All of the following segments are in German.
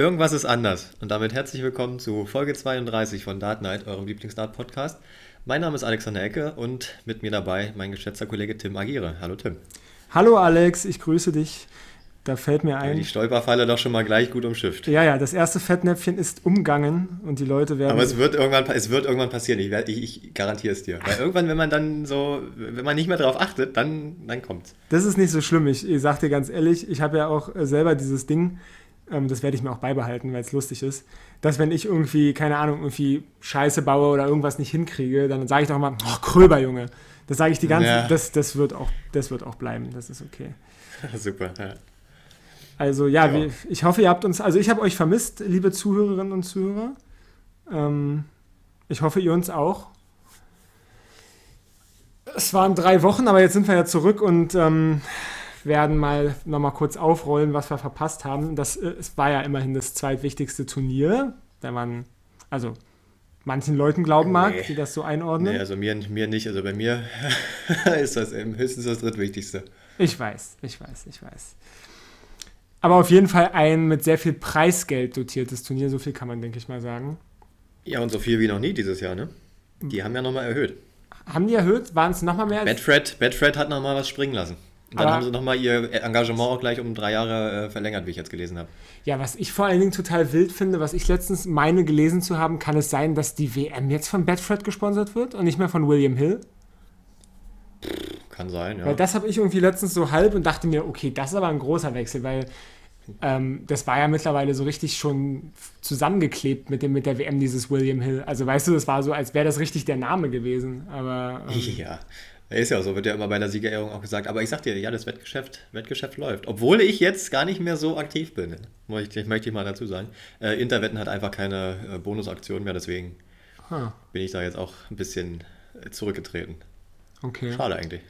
Irgendwas ist anders. Und damit herzlich willkommen zu Folge 32 von Dart Night, eurem Lieblingsdart-Podcast. Mein Name ist Alexander Ecke und mit mir dabei mein geschätzter Kollege Tim Agire. Hallo Tim. Hallo Alex, ich grüße dich. Da fällt mir ein. Die Stolperfalle doch schon mal gleich gut umschifft. Ja, ja, das erste Fettnäpfchen ist umgangen und die Leute werden. Aber es wird irgendwann, es wird irgendwann passieren. Ich, ich, ich garantiere es dir. Weil irgendwann, wenn man dann so, wenn man nicht mehr darauf achtet, dann, dann kommt's. Das ist nicht so schlimm. Ich, ich sag dir ganz ehrlich, ich habe ja auch selber dieses Ding ähm, das werde ich mir auch beibehalten, weil es lustig ist, dass wenn ich irgendwie, keine Ahnung, irgendwie Scheiße baue oder irgendwas nicht hinkriege, dann sage ich doch mal, oh, Kröber, Junge. Das sage ich die ganze Zeit, ja. das, das, wird auch, das wird auch bleiben, das ist okay. Super, ja. Also ja, ja. Wir, ich hoffe, ihr habt uns, also ich habe euch vermisst, liebe Zuhörerinnen und Zuhörer. Ähm, ich hoffe, ihr uns auch. Es waren drei Wochen, aber jetzt sind wir ja zurück und ähm, werden mal nochmal kurz aufrollen, was wir verpasst haben. Das äh, es war ja immerhin das zweitwichtigste Turnier, wenn man, also manchen Leuten glauben mag, nee. die das so einordnen. Nee, also mir, mir nicht. Also bei mir ist das höchstens das drittwichtigste. Ich weiß, ich weiß, ich weiß. Aber auf jeden Fall ein mit sehr viel Preisgeld dotiertes Turnier, so viel kann man, denke ich mal, sagen. Ja, und so viel wie noch nie dieses Jahr, ne? Die haben ja nochmal erhöht. Haben die erhöht? Waren es nochmal mehr? Betfred, Betfred hat nochmal was springen lassen. Dann Aber haben sie nochmal ihr Engagement auch gleich um drei Jahre äh, verlängert, wie ich jetzt gelesen habe. Ja, was ich vor allen Dingen total wild finde, was ich letztens meine gelesen zu haben, kann es sein, dass die WM jetzt von Betfred gesponsert wird und nicht mehr von William Hill? Kann sein, ja. Weil das habe ich irgendwie letztens so halb und dachte mir, okay, das ist aber ein großer Wechsel, weil ähm, das war ja mittlerweile so richtig schon zusammengeklebt mit, dem, mit der WM, dieses William Hill. Also weißt du, das war so, als wäre das richtig der Name gewesen. Aber. Ähm, ja. Ist ja so, wird ja immer bei der Siegerehrung auch gesagt. Aber ich sag dir, ja, das Wettgeschäft, Wettgeschäft läuft. Obwohl ich jetzt gar nicht mehr so aktiv bin. Möchte ich, möchte ich mal dazu sagen. Äh, Interwetten hat einfach keine äh, Bonusaktion mehr, deswegen huh. bin ich da jetzt auch ein bisschen äh, zurückgetreten. Okay. Schade eigentlich.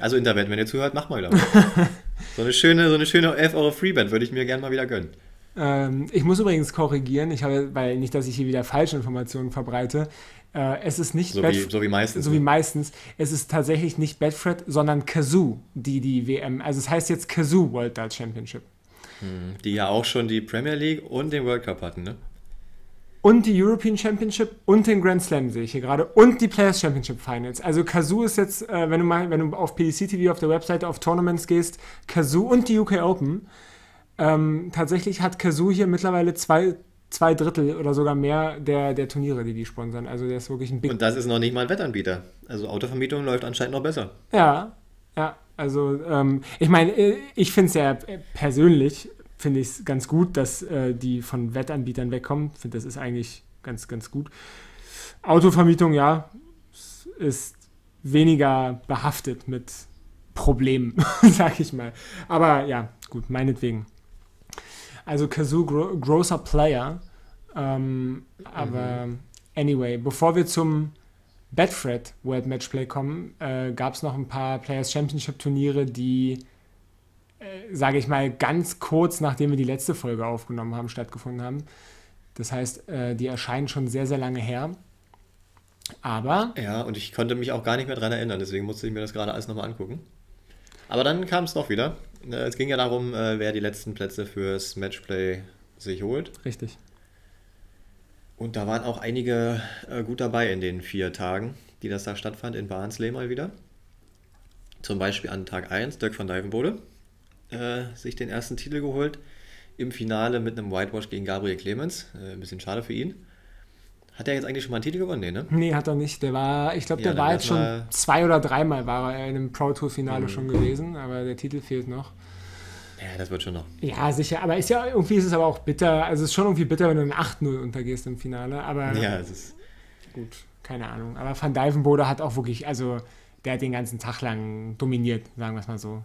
Also Interwetten, wenn ihr zuhört, macht mal wieder. so eine schöne, so eine schöne 11 Euro Freebet würde ich mir gerne mal wieder gönnen. Ähm, ich muss übrigens korrigieren, ich habe, weil nicht, dass ich hier wieder falsche Informationen verbreite. Äh, es ist nicht so, wie, so wie meistens. So wie ne? meistens. Es ist tatsächlich nicht Bedford, sondern Kazoo, die die WM. Also es heißt jetzt Kazoo World Dart Championship. Hm, die ja auch schon die Premier League und den World Cup hatten, ne? Und die European Championship und den Grand Slam sehe ich hier gerade. Und die Players Championship Finals. Also Kazoo ist jetzt, äh, wenn du mal, wenn du auf PDC TV auf der Webseite auf Tournaments gehst, Kazoo und die UK Open. Ähm, tatsächlich hat Kazoo hier mittlerweile zwei, zwei Drittel oder sogar mehr der, der Turniere, die die sponsern. Also der ist wirklich ein Big. Und das ist noch nicht mal ein Wettanbieter. Also Autovermietung läuft anscheinend noch besser. Ja, ja. Also ähm, ich meine, äh, ich finde es ja persönlich, finde ich es ganz gut, dass äh, die von Wettanbietern wegkommen. Ich finde, das ist eigentlich ganz, ganz gut. Autovermietung, ja, ist weniger behaftet mit Problemen, sag ich mal. Aber ja, gut, meinetwegen. Also Kazoo gro großer Player. Ähm, aber mhm. anyway, bevor wir zum Bedfred World Matchplay kommen, äh, gab es noch ein paar Players Championship Turniere, die, äh, sage ich mal, ganz kurz nachdem wir die letzte Folge aufgenommen haben, stattgefunden haben. Das heißt, äh, die erscheinen schon sehr, sehr lange her. Aber. Ja, und ich konnte mich auch gar nicht mehr daran erinnern, deswegen musste ich mir das gerade alles nochmal angucken. Aber dann kam es doch wieder. Äh, es ging ja darum, äh, wer die letzten Plätze fürs Matchplay sich holt. Richtig. Und da waren auch einige äh, gut dabei in den vier Tagen, die das da stattfand, in Barnsley mal wieder. Zum Beispiel an Tag 1, Dirk van Dijvenbode, äh, sich den ersten Titel geholt. Im Finale mit einem Whitewash gegen Gabriel Clemens. Äh, ein bisschen schade für ihn. Hat er jetzt eigentlich schon mal einen Titel gewonnen? Nee, ne? Nee, hat er nicht. Der war, ich glaube, der ja, war jetzt schon zwei oder dreimal war er in einem Pro Tour Finale mhm. schon gewesen, aber der Titel fehlt noch. Ja, das wird schon noch. Ja, sicher. Aber ist ja, irgendwie ist es aber auch bitter. Also es ist schon irgendwie bitter, wenn du in 8-0 untergehst im Finale. Aber ja, es ist. Gut, keine Ahnung. Aber Van Dijvenbode hat auch wirklich, also der hat den ganzen Tag lang dominiert, sagen wir es mal so.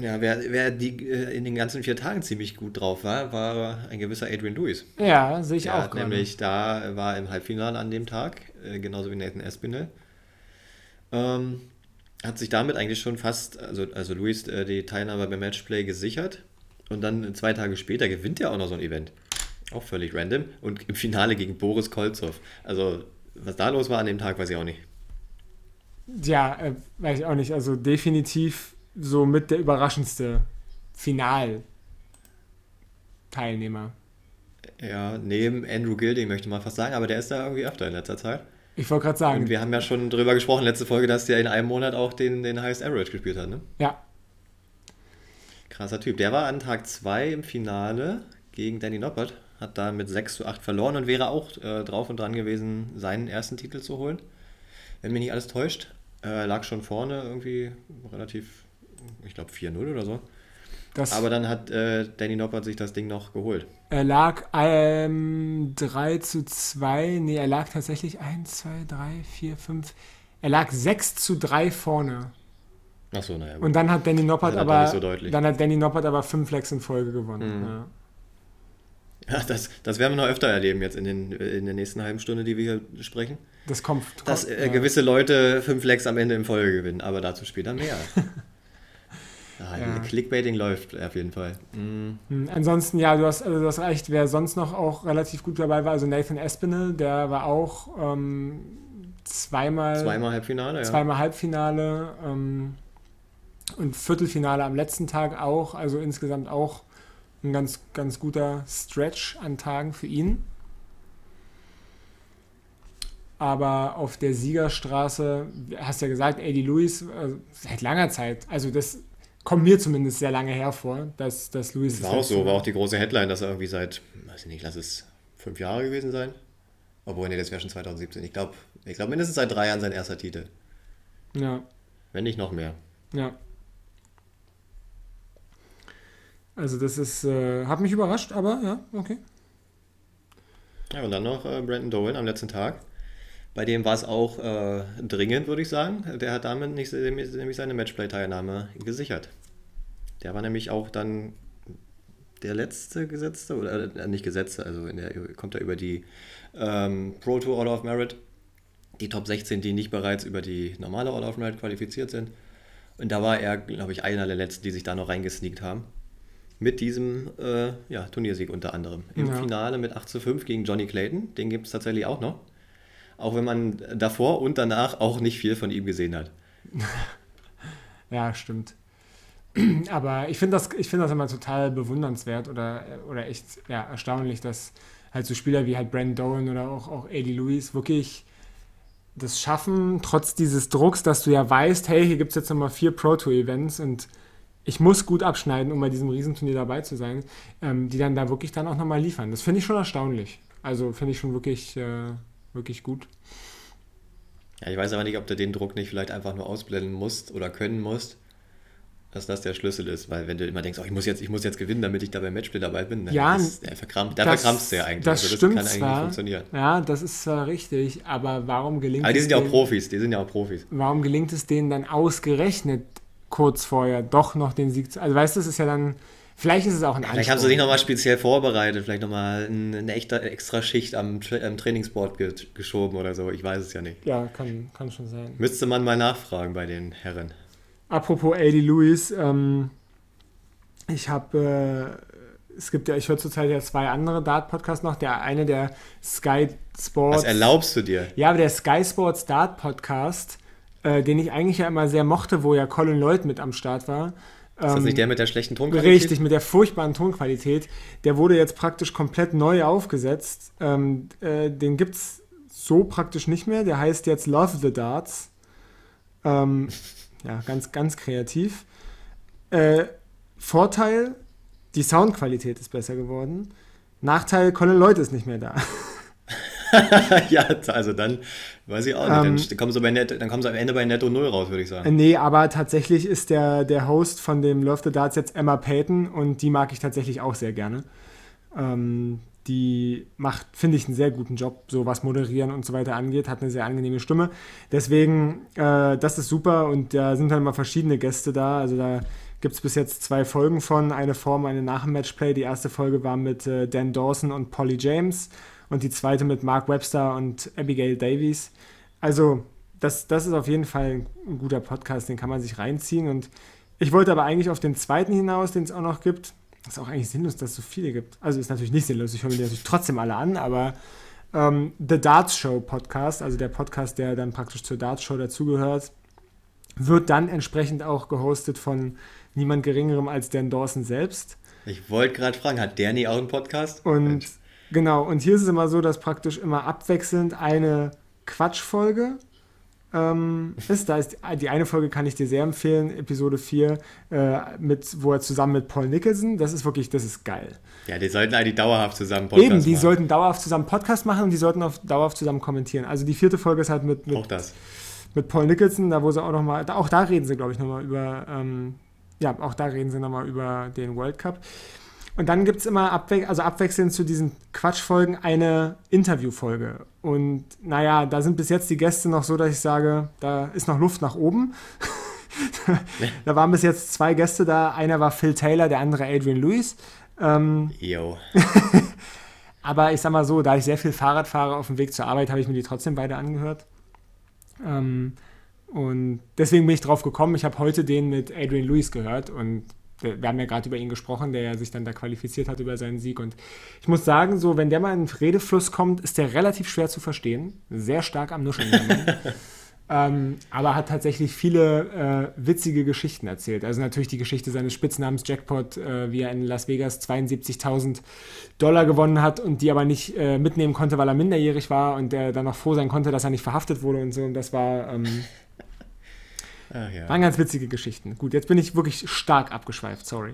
Ja, wer, wer die, äh, in den ganzen vier Tagen ziemlich gut drauf war, war ein gewisser Adrian Lewis. Ja, sehe ich Der auch. Nämlich da war im Halbfinale an dem Tag, äh, genauso wie Nathan Espinel. Ähm, hat sich damit eigentlich schon fast, also, also Luis, äh, die Teilnahme beim Matchplay gesichert. Und dann zwei Tage später gewinnt er auch noch so ein Event. Auch völlig random. Und im Finale gegen Boris Kolzow. Also, was da los war an dem Tag, weiß ich auch nicht. Ja, äh, weiß ich auch nicht. Also definitiv so mit der überraschendste Final. Teilnehmer. Ja, neben Andrew Gilding möchte man fast sagen, aber der ist da irgendwie öfter in letzter Zeit. Ich wollte gerade sagen. Und wir haben ja schon drüber gesprochen, letzte Folge, dass der in einem Monat auch den, den Highest Average gespielt hat, ne? Ja. Krasser Typ. Der war an Tag 2 im Finale gegen Danny Noppert, hat da mit 6 zu 8 verloren und wäre auch äh, drauf und dran gewesen, seinen ersten Titel zu holen. Wenn mich nicht alles täuscht. Äh, lag schon vorne irgendwie relativ, ich glaube 4-0 oder so. Das Aber dann hat äh, Danny Noppert sich das Ding noch geholt. Er lag ähm, 3 zu 2, nee, er lag tatsächlich 1, 2, 3, 4, 5. Er lag 6 zu 3 vorne. Ach so, naja. Und dann hat Danny Noppert aber so dann hat Danny Noppert aber 5 Flex in Folge gewonnen. Mhm. Ja. Ja, das, das werden wir noch öfter erleben jetzt in, den, in der nächsten halben Stunde, die wir hier sprechen. Das kommt. Dass äh, gewisse Leute fünf Flex am Ende in Folge gewinnen, aber dazu später mehr. Ah, ja. Clickbaiting läuft auf jeden Fall. Mhm. Ansonsten, ja, du hast, also du hast recht, wer sonst noch auch relativ gut dabei war, also Nathan Espinel, der war auch ähm, zweimal. Zweimal Halbfinale, ja. Zweimal Halbfinale ähm, und Viertelfinale am letzten Tag auch, also insgesamt auch ein ganz, ganz guter Stretch an Tagen für ihn. Aber auf der Siegerstraße, hast du ja gesagt, Eddie Lewis, äh, seit langer Zeit, also das kommt mir zumindest sehr lange hervor, dass, dass Luis. War auch so, war auch die große Headline, dass er irgendwie seit, weiß ich nicht, lass es fünf Jahre gewesen sein. Obwohl, nee, das wäre schon 2017. Ich glaube, ich glaub, mindestens seit drei Jahren sein erster Titel. Ja. Wenn nicht noch mehr. Ja. Also, das ist, äh, hat mich überrascht, aber ja, okay. Ja, und dann noch äh, Brandon Dolan am letzten Tag. Bei dem war es auch äh, dringend, würde ich sagen. Der hat damit nicht, nämlich seine Matchplay-Teilnahme gesichert. Der war nämlich auch dann der letzte Gesetzte, oder äh, nicht Gesetzte, also der, kommt er über die ähm, Pro Tour Order of Merit, die Top 16, die nicht bereits über die normale Order of Merit qualifiziert sind. Und da war er, glaube ich, einer der letzten, die sich da noch reingesneakt haben. Mit diesem äh, ja, Turniersieg unter anderem. Im ja. Finale mit 8 zu 5 gegen Johnny Clayton. Den gibt es tatsächlich auch noch. Auch wenn man davor und danach auch nicht viel von ihm gesehen hat. ja, stimmt. Aber ich finde das, find das immer total bewundernswert oder, oder echt ja, erstaunlich, dass halt so Spieler wie halt Brandon Dolan oder auch, auch Eddie Lewis wirklich das schaffen, trotz dieses Drucks, dass du ja weißt, hey, hier gibt es jetzt nochmal vier Pro Tour Events und ich muss gut abschneiden, um bei diesem Riesenturnier dabei zu sein, ähm, die dann da wirklich dann auch nochmal liefern. Das finde ich schon erstaunlich. Also finde ich schon wirklich äh, wirklich gut. Ja, ich weiß aber nicht, ob du den Druck nicht vielleicht einfach nur ausblenden musst oder können musst, dass das der Schlüssel ist, weil wenn du immer denkst, oh, ich muss jetzt, ich muss jetzt gewinnen, damit ich da beim Matchplay dabei bin, dann ja, ist, der, verkrampft, der verkrampft ja eigentlich. Das, also das stimmt kann zwar, eigentlich funktionieren. Ja, das ist zwar richtig, aber warum gelingt aber die sind ja auch Profis, die sind ja auch Profis. Warum gelingt es denen dann ausgerechnet kurz vorher doch noch den Sieg zu. Also weißt du, das ist ja dann Vielleicht ist es auch ein Vielleicht haben sie sich nochmal speziell vorbereitet, vielleicht nochmal eine echte extra Schicht am, Tra am Trainingsboard ge geschoben oder so. Ich weiß es ja nicht. Ja, kann, kann schon sein. Müsste man mal nachfragen bei den Herren. Apropos Eddie Lewis, ähm, ich habe, äh, es gibt ja, ich höre zurzeit ja zwei andere Dart-Podcasts noch. Der eine, der Sky Sports. Was erlaubst du dir? Ja, aber der Sky Sports Dart-Podcast, äh, den ich eigentlich ja immer sehr mochte, wo ja Colin Lloyd mit am Start war ist das nicht der mit der schlechten Tonqualität? Richtig, mit der furchtbaren Tonqualität. Der wurde jetzt praktisch komplett neu aufgesetzt. Ähm, äh, den gibt es so praktisch nicht mehr. Der heißt jetzt Love the Darts. Ähm, ja, ganz, ganz kreativ. Äh, Vorteil, die Soundqualität ist besser geworden. Nachteil, Colin Lloyd ist nicht mehr da. ja, also dann weiß ich auch nicht. Ähm, dann, kommen sie bei Net, dann kommen sie am Ende bei Netto Null raus, würde ich sagen. Nee, aber tatsächlich ist der, der Host von dem Love the Darts jetzt Emma Payton und die mag ich tatsächlich auch sehr gerne. Ähm, die macht, finde ich, einen sehr guten Job, so was Moderieren und so weiter angeht, hat eine sehr angenehme Stimme. Deswegen, äh, das ist super und da sind dann immer verschiedene Gäste da. Also da gibt es bis jetzt zwei Folgen von, eine Form, eine nach dem Matchplay. Die erste Folge war mit äh, Dan Dawson und Polly James und die zweite mit Mark Webster und Abigail Davies. Also, das, das ist auf jeden Fall ein guter Podcast, den kann man sich reinziehen. Und ich wollte aber eigentlich auf den zweiten hinaus, den es auch noch gibt. Ist auch eigentlich sinnlos, dass es so viele gibt. Also ist natürlich nicht sinnlos, ich höre mir die natürlich trotzdem alle an, aber ähm, The Darts Show Podcast, also der Podcast, der dann praktisch zur Darts Show dazugehört, wird dann entsprechend auch gehostet von niemand Geringerem als Dan Dawson selbst. Ich wollte gerade fragen, hat der nie auch einen Podcast? Und. Genau, und hier ist es immer so, dass praktisch immer abwechselnd eine Quatschfolge ähm, ist. Da ist die eine Folge kann ich dir sehr empfehlen, Episode 4, äh, mit, wo er zusammen mit Paul Nicholson, das ist wirklich, das ist geil. Ja, die sollten eigentlich dauerhaft zusammen Podcast Eben, die machen. sollten dauerhaft zusammen Podcast machen und die sollten auf, dauerhaft zusammen kommentieren. Also die vierte Folge ist halt mit, mit, auch mit Paul Nicholson, da wo sie auch nochmal, auch da reden sie, glaube ich, nochmal über, ähm, ja, auch da reden sie nochmal über den World Cup. Und dann gibt es immer abwe also abwechselnd zu diesen Quatschfolgen eine Interviewfolge. Und naja, da sind bis jetzt die Gäste noch so, dass ich sage, da ist noch Luft nach oben. da waren bis jetzt zwei Gäste da. Einer war Phil Taylor, der andere Adrian Lewis. Ähm, jo. aber ich sag mal so, da ich sehr viel Fahrrad fahre auf dem Weg zur Arbeit, habe ich mir die trotzdem beide angehört. Ähm, und deswegen bin ich drauf gekommen. Ich habe heute den mit Adrian Lewis gehört und wir haben ja gerade über ihn gesprochen, der ja sich dann da qualifiziert hat über seinen Sieg. Und ich muss sagen, so, wenn der mal in den Redefluss kommt, ist der relativ schwer zu verstehen. Sehr stark am Nuscheln. ähm, aber hat tatsächlich viele äh, witzige Geschichten erzählt. Also natürlich die Geschichte seines Spitznamens Jackpot, äh, wie er in Las Vegas 72.000 Dollar gewonnen hat und die aber nicht äh, mitnehmen konnte, weil er minderjährig war und der dann noch froh sein konnte, dass er nicht verhaftet wurde und so. Und das war. Ähm, Ach, ja. Waren ganz witzige Geschichten. Gut, jetzt bin ich wirklich stark abgeschweift, sorry.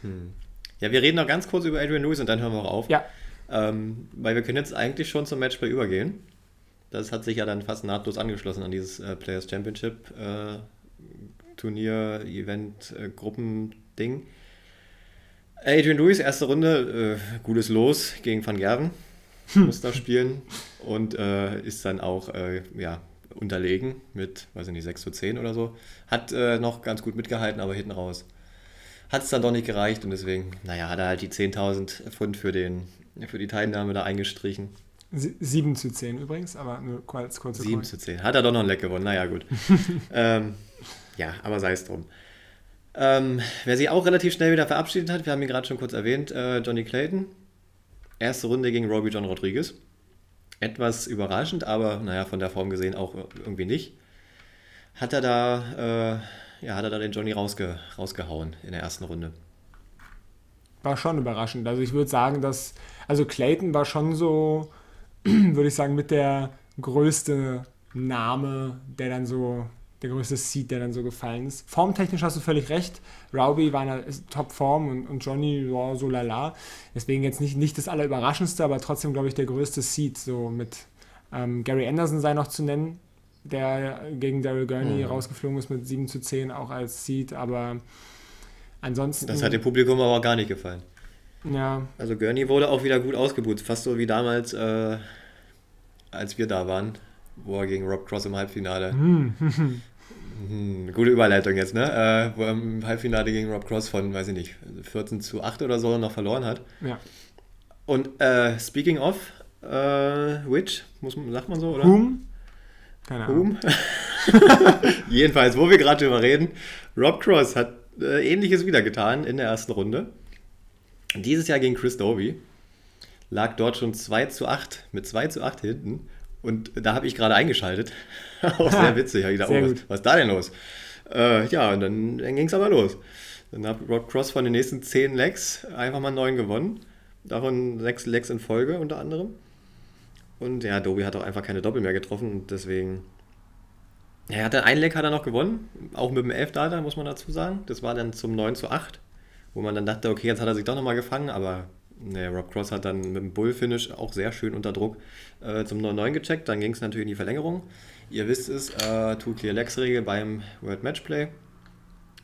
Hm. Ja, wir reden noch ganz kurz über Adrian Lewis und dann hören wir auch auf. Ja. Ähm, weil wir können jetzt eigentlich schon zum Matchplay übergehen. Das hat sich ja dann fast nahtlos angeschlossen an dieses äh, Players Championship äh, Turnier, Event, äh, Gruppending. Adrian Lewis, erste Runde, äh, gutes Los gegen Van Gerven. Muss da spielen und äh, ist dann auch äh, ja, unterlegen mit, weiß ich nicht, 6 zu 10 oder so. Hat äh, noch ganz gut mitgehalten, aber hinten raus hat es dann doch nicht gereicht und deswegen, naja, hat er halt die 10.000 Pfund für, den, für die Teilnahme da eingestrichen. 7 zu 10 übrigens, aber nur als kurze 7 zu 10. Hat er doch noch ein Leck gewonnen, naja, gut. ähm, ja, aber sei es drum. Ähm, wer sich auch relativ schnell wieder verabschiedet hat, wir haben ihn gerade schon kurz erwähnt, äh, Johnny Clayton. Erste Runde gegen Robbie John Rodriguez etwas überraschend, aber naja, von der Form gesehen auch irgendwie nicht. Hat er da, äh, ja, hat er da den Johnny rausge rausgehauen in der ersten Runde. War schon überraschend. Also ich würde sagen, dass, also Clayton war schon so, würde ich sagen, mit der größte Name, der dann so der größte Seed, der dann so gefallen ist. Formtechnisch hast du völlig recht. Rowby war in der Topform und, und Johnny war so lala. Deswegen jetzt nicht, nicht das Allerüberraschendste, aber trotzdem, glaube ich, der größte Seed. So mit ähm, Gary Anderson sei noch zu nennen, der gegen Daryl Gurney mhm. rausgeflogen ist mit 7 zu 10, auch als Seed. Aber ansonsten. Das hat dem Publikum aber auch gar nicht gefallen. Ja. Also Gurney wurde auch wieder gut ausgebucht. Fast so wie damals, äh, als wir da waren wo er gegen Rob Cross im Halbfinale. Hm. hm, gute Überleitung jetzt, ne? Äh, wo er im Halbfinale gegen Rob Cross von, weiß ich nicht, 14 zu 8 oder so noch verloren hat. Ja. Und äh, speaking of, äh, which, muss man, sagt man so, oder? Whom? Keine Ahnung. Jedenfalls, wo wir gerade drüber reden, Rob Cross hat äh, ähnliches wieder getan in der ersten Runde. Dieses Jahr gegen Chris Doby. Lag dort schon 2 zu 8, mit 2 zu 8 hinten und da habe ich gerade eingeschaltet. Auch sehr witzig. Ich gedacht, oh, was, was, ist da denn los? Äh, ja, und dann, dann ging es aber los. Dann hat Rod Cross von den nächsten zehn Legs einfach mal neun gewonnen. Davon sechs Legs in Folge unter anderem. Und ja, Dobi hat auch einfach keine Doppel mehr getroffen und deswegen. Er hatte einen Leg hat er noch gewonnen, auch mit dem 11 Data, muss man dazu sagen. Das war dann zum 9 zu 8, wo man dann dachte, okay, jetzt hat er sich doch nochmal gefangen, aber Nee, Rob Cross hat dann mit dem Bull-Finish auch sehr schön unter Druck äh, zum 9-9 gecheckt. Dann ging es natürlich in die Verlängerung. Ihr wisst es, äh, Two-Clear-Legs-Regel beim World Matchplay.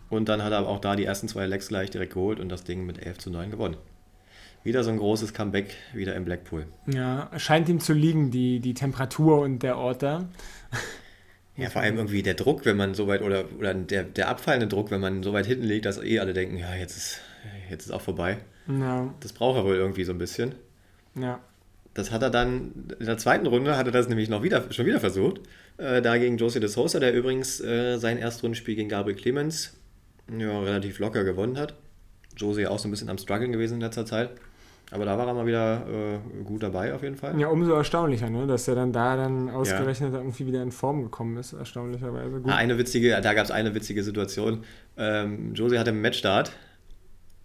Und dann hat er auch da die ersten zwei Legs gleich direkt geholt und das Ding mit 11 zu 9 gewonnen. Wieder so ein großes Comeback wieder im Blackpool. Ja, scheint ihm zu liegen, die, die Temperatur und der Ort da. Ja, vor allem irgendwie der Druck, wenn man so weit, oder, oder der, der abfallende Druck, wenn man so weit hinten liegt, dass eh alle denken, ja, jetzt ist, jetzt ist auch vorbei. Ja. Das braucht er wohl irgendwie so ein bisschen. Ja. Das hat er dann, in der zweiten Runde hat er das nämlich noch wieder, schon wieder versucht. Äh, da gegen Josie de Sosa, der übrigens äh, sein Erstrundenspiel gegen Gabriel Clemens ja, relativ locker gewonnen hat. Josie auch so ein bisschen am Struggeln gewesen in letzter Zeit. Aber da war er mal wieder äh, gut dabei auf jeden Fall. Ja, umso erstaunlicher, ne? dass er dann da dann ausgerechnet ja. irgendwie wieder in Form gekommen ist, erstaunlicherweise. Gut. Eine witzige, da gab es eine witzige Situation. Ähm, Josie hatte im Matchstart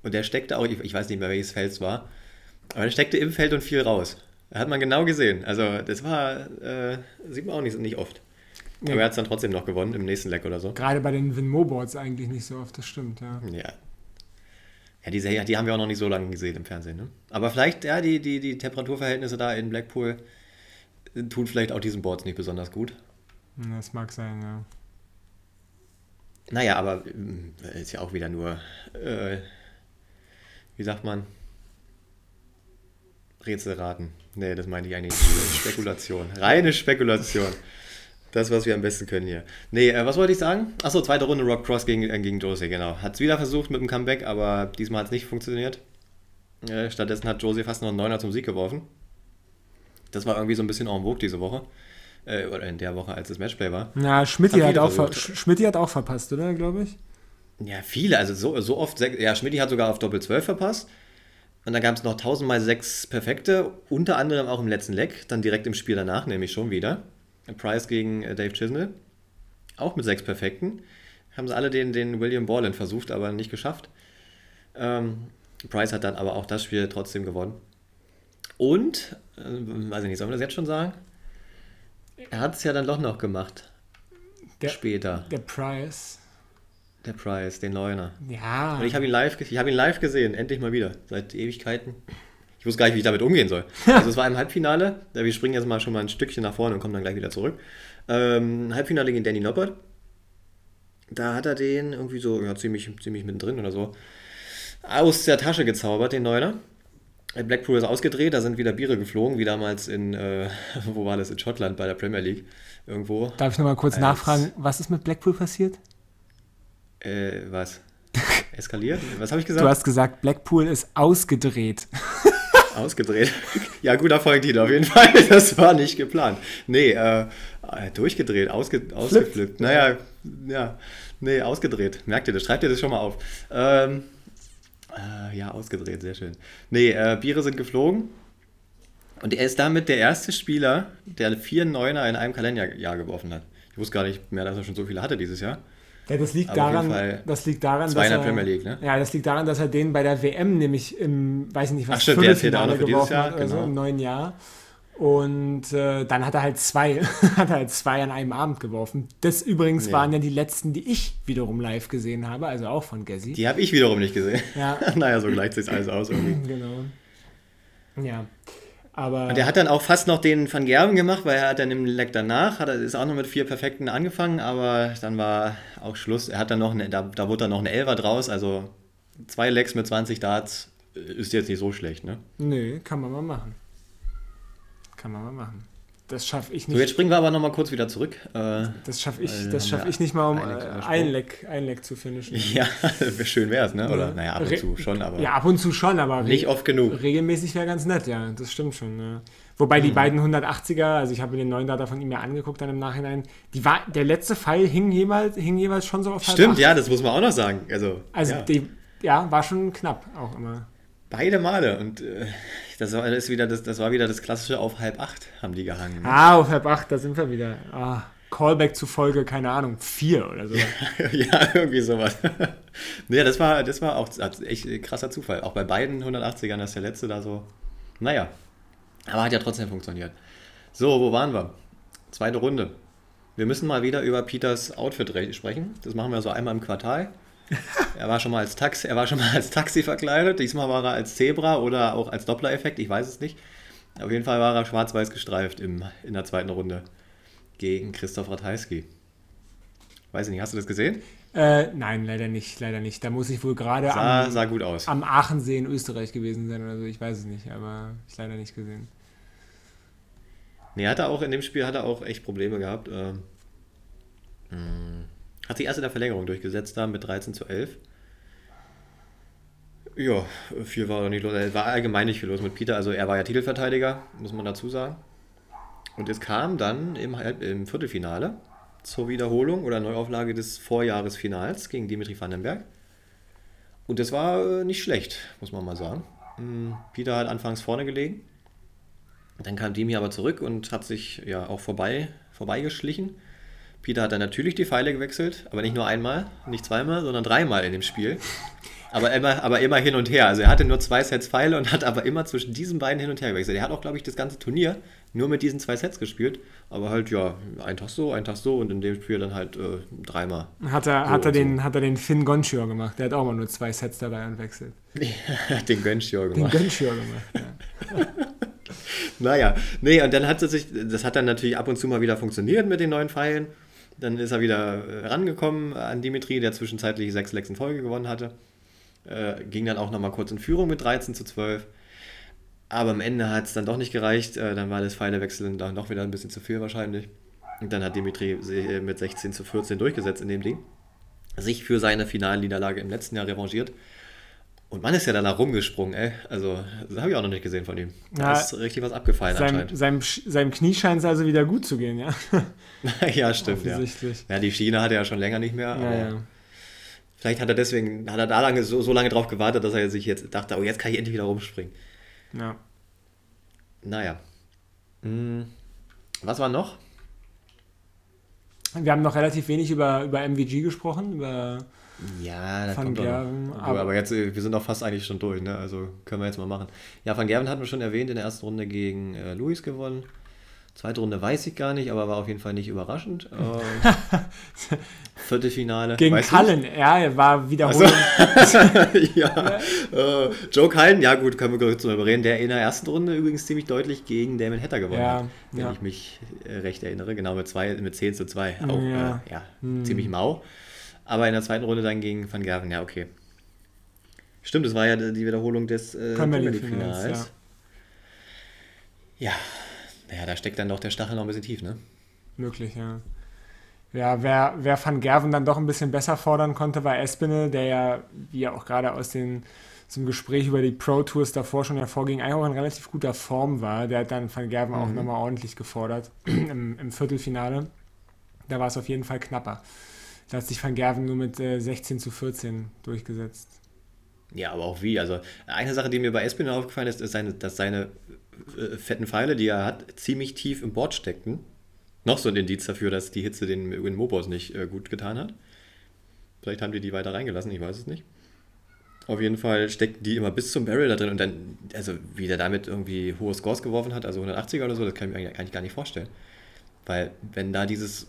Und der steckte auch, ich, ich weiß nicht mehr, welches Feld es war, aber der steckte im Feld und fiel raus. Hat man genau gesehen. Also das war, äh, sieht man auch nicht, nicht oft. Nee. Aber er hat es dann trotzdem noch gewonnen im nächsten Leck oder so. Gerade bei den Winmo-Boards eigentlich nicht so oft, das stimmt, ja. Ja. Ja, die, Serie- die haben wir auch noch nicht so lange gesehen im Fernsehen. Ne? Aber vielleicht, ja, die, die, die Temperaturverhältnisse da in Blackpool äh, tun vielleicht auch diesen Boards nicht besonders gut. Das mag sein, ja. Naja, aber ähm, ist ja auch wieder nur, äh, wie sagt man? Rätselraten. Nee, das meinte ich eigentlich nicht. Spekulation. Reine Spekulation. Das, was wir am besten können hier. Nee, äh, was wollte ich sagen? Achso, zweite Runde Rock Cross gegen, äh, gegen Josie, genau. Hat es wieder versucht mit dem Comeback, aber diesmal hat es nicht funktioniert. Äh, stattdessen hat Josie fast noch einen Neuner zum Sieg geworfen. Das war irgendwie so ein bisschen en vogue diese Woche. Äh, oder in der Woche, als das Matchplay war. Na, Schmidt hat, viele auch ver hat auch verpasst, oder, glaube ich? Ja, viele, also so, so oft, ja, Schmidt hat sogar auf Doppel 12 verpasst. Und dann gab es noch tausendmal sechs perfekte, unter anderem auch im letzten Leck, dann direkt im Spiel danach, nämlich schon wieder. Price gegen äh, Dave Chisnell, auch mit sechs perfekten. Haben sie alle den, den William Borland versucht, aber nicht geschafft. Ähm, Price hat dann aber auch das Spiel trotzdem gewonnen. Und, äh, weiß ich nicht, sollen wir das jetzt schon sagen? Er hat es ja dann doch noch gemacht. Der- Später, Der Price. Der Price, den Neuner. Ja. Und ich habe ihn, live ich hab ihn live gesehen, endlich mal wieder, seit Ewigkeiten. Ich wusste gar nicht, wie ich damit umgehen soll. Also es war im Halbfinale, wir springen jetzt mal schon mal ein Stückchen nach vorne und kommen dann gleich wieder zurück. Ähm, Halbfinale gegen Danny Noppert. Da hat er den irgendwie so, ja, ziemlich, ziemlich mittendrin oder so, aus der Tasche gezaubert, den Neuner. Blackpool ist ausgedreht, da sind wieder Biere geflogen, wie damals in, äh, wo war das, in Schottland bei der Premier League irgendwo. Darf ich nochmal kurz Als- nachfragen, was ist mit Blackpool passiert? Äh, was? Eskaliert? Was habe ich gesagt? Du hast gesagt, Blackpool ist ausgedreht. Ausgedreht. Ja, guter Folgentitel auf jeden Fall. Das war nicht geplant. Nee, äh, äh, durchgedreht, ausge, ausgeflippt. Naja, ja, nee, ausgedreht. Merkt ihr das? Schreibt ihr das schon mal auf. Ähm, äh, ja, ausgedreht, sehr schön. Nee, äh, Biere sind geflogen. Und er ist damit der erste Spieler, der vier Neuner in einem Kalenderjahr geworfen hat. Ich wusste gar nicht mehr, dass er schon so viele hatte dieses Jahr. Ja, das liegt Aber daran, das liegt daran, dass er, Premier League, ne? Ja, das liegt daran, dass er den bei der WM nämlich im, weiß ich nicht was, Ach stimmt, der zählt auch noch für dieses geworfen Jahr, hat oder so genau. im neuen Jahr. Und äh, dann hat er halt zwei, hat er halt zwei an einem Abend geworfen. Das übrigens Ja. waren ja die letzten, die ich wiederum live gesehen habe, also auch von Gessi. Die habe ich wiederum nicht gesehen. Ja, naja, so gleicht sich alles aus irgendwie. genau. Ja. Aber Und er hat dann auch fast noch den Van Gerben gemacht, weil er hat dann im Leck danach, hat er, ist auch noch mit vier Perfekten angefangen, aber dann war auch Schluss. Er hat dann noch, eine, da, da wurde dann noch eine Elfer draus, also zwei Lecks mit 20 Darts ist jetzt nicht so schlecht, ne? nö, kann man mal machen. Kann man mal machen. Das schaffe ich So, nicht. jetzt springen wir aber nochmal kurz wieder zurück. Äh, das schaffe ich, das schaff ich nicht mal, um ein Leck äh, ein Leck, ein Leck zu finishen. ja, schön wär's, ne? Oder, naja, ab und Re- zu schon, aber Ja, ab und zu schon, aber nicht oft genug. regelmäßig wäre ganz nett, ja, das stimmt schon. Ja. Wobei Mhm. die beiden 180er, also ich habe mir den neuen Data von ihm ja angeguckt dann im Nachhinein, die war, der letzte Pfeil hing jeweils, hing jeweils schon so auf Stimmt, ja, das muss man auch noch sagen. Also, Also ja, die, ja, war schon knapp auch immer. Beide Male. Und äh, das, war, das, ist wieder das, das war wieder das klassische auf halb acht haben die gehangen. ne? Ah, auf halb acht, da sind wir wieder. Ah, Callback zu Folge, keine Ahnung, vier oder so. ja, irgendwie sowas. nee, das war, das war auch echt ein krasser Zufall. Auch bei beiden 180ern, dass der letzte da so. Naja. Aber hat ja trotzdem funktioniert. So, wo waren wir? Zweite Runde. Wir müssen mal wieder über Peters Outfit re- sprechen. Das machen wir so einmal im Quartal. Er war schon mal als Taxi, er war schon mal als Taxi verkleidet. Diesmal war er als Zebra oder auch als Doppler-Effekt. Ich weiß es nicht. Auf jeden Fall war er schwarz-weiß gestreift im, in der zweiten Runde gegen Christoph Ratajski. Weiß ich nicht, hast du das gesehen? Äh, nein, leider nicht, leider nicht. Da muss ich wohl gerade Sah, am, sah gut aus. am Aachensee in Österreich gewesen sein oder so. Ich weiß es nicht, aber ich leider nicht gesehen. Nee, hat er auch in dem Spiel hat er auch echt Probleme gehabt. Ähm, mh, hat sich erst in der Verlängerung durchgesetzt da mit 13 zu 11. Ja, viel war nicht los. Es war allgemein nicht viel los mit Peter. Also er war ja Titelverteidiger, muss man dazu sagen. Und es kam dann im, im Viertelfinale zur Wiederholung oder Neuauflage des Vorjahresfinals gegen Dimitri Vandenberg. Und das war äh, nicht schlecht, muss man mal sagen. Mm, Peter hat anfangs vorne gelegen. Dann kam Dimi aber zurück und hat sich ja auch vorbei, vorbeigeschlichen. Peter hat dann natürlich die Pfeile gewechselt, aber nicht nur einmal, nicht zweimal, sondern dreimal in dem Spiel. Aber immer, aber immer hin und her. Also er hatte nur zwei Sets Pfeile und hat aber immer zwischen diesen beiden hin und her gewechselt. Er hat auch, glaube ich, das ganze Turnier nur mit diesen zwei Sets gespielt. Aber halt, ja, ein Tag so, ein Tag so und in dem Spiel dann halt äh, dreimal. Hat er, So hat, er den, hat er den Finn Gonchior gemacht. Der hat auch mal nur zwei Sets dabei und wechselt. den Gönschjör Den gemacht. Gonchior gemacht, ja. Naja, nee, und dann hat es sich, das hat dann natürlich ab und zu mal wieder funktioniert mit den neuen Pfeilen. Dann ist er wieder äh, rangekommen an Dimitri, der zwischenzeitlich sechs Lecks in Folge gewonnen hatte. Äh, ging dann auch nochmal kurz in Führung mit 13 zu 12. Aber am Ende hat es dann doch nicht gereicht. Äh, dann war das Pfeilewechseln dann doch wieder ein bisschen zu viel wahrscheinlich. Und dann hat Dimitri äh, mit 16 zu 14 durchgesetzt in dem Ding. Sich für seine Finalniederlage im letzten Jahr revanchiert. Und man ist ja danach rumgesprungen, ey. Also, das habe ich auch noch nicht gesehen von ihm. Da Ja, ist richtig was abgefallen Seinem, anscheinend. seinem, seinem Knie scheint es also wieder gut zu gehen, ja. ja, stimmt, ja. Offensichtlich. Ja, die Schiene hat er ja schon länger nicht mehr, Ja, ja. vielleicht hat er deswegen, hat er da lange, so, so lange drauf gewartet, dass er sich jetzt dachte, oh, jetzt kann ich endlich wieder rumspringen. ja. Naja. Hm. Was war noch? Wir haben noch relativ wenig über, über MVG gesprochen, über Ja, da Van kommt doch noch. Gerven, Aber, aber- aber jetzt, äh, wir sind doch fast eigentlich schon durch, ne? Also können wir jetzt mal machen. Ja, Van Gerven hatten wir schon erwähnt, in der ersten Runde gegen äh, Luis gewonnen. Zweite Runde weiß ich gar nicht, aber war auf jeden Fall nicht überraschend. Ähm, Viertelfinale. gegen? Cullen. Ja, er war Wiederholung. ja. Äh, Joe Cullen, ja gut, können wir kurz drüber reden, der in der ersten Runde übrigens ziemlich deutlich gegen Damon Hatter gewonnen Ja, hat. Wenn ja. ich mich äh, recht erinnere, genau mit, zwei, mit 10 zu 2. Auch Ja. äh, ja, Hm. ziemlich mau. Aber in der zweiten Runde dann gegen Van Gerven, ja okay. Stimmt, es war ja die Wiederholung des äh, Premier Finals. Finals, Ja. Naja, da steckt dann doch der Stachel noch ein bisschen tief, ne? Möglich, ja. Ja, wer, wer Van Gerven dann doch ein bisschen besser fordern konnte, war Espinel, der ja, wie ja auch gerade aus den, zum Gespräch über die Pro Tours davor schon hervorging, eigentlich auch in relativ guter Form war. Der hat dann Van Gerven auch Mhm. nochmal ordentlich gefordert im, im Viertelfinale. Da war es auf jeden Fall knapper. Da hat sich Van Gerven nur mit äh, 16 zu 14 durchgesetzt. Ja, aber auch wie. Also eine Sache, die mir bei Espinel aufgefallen ist, ist, seine, dass seine äh, fetten Pfeile, die er hat, ziemlich tief im Board steckten. Noch so ein Indiz dafür, dass die Hitze den Win Mobos nicht äh, gut getan hat. Vielleicht haben die die weiter reingelassen, ich weiß es nicht. Auf jeden Fall steckten die immer bis zum Barrel da drin und dann, also wie der damit irgendwie hohe Scores geworfen hat, also 180er oder so, das kann ich mir eigentlich gar nicht vorstellen. Weil wenn da dieses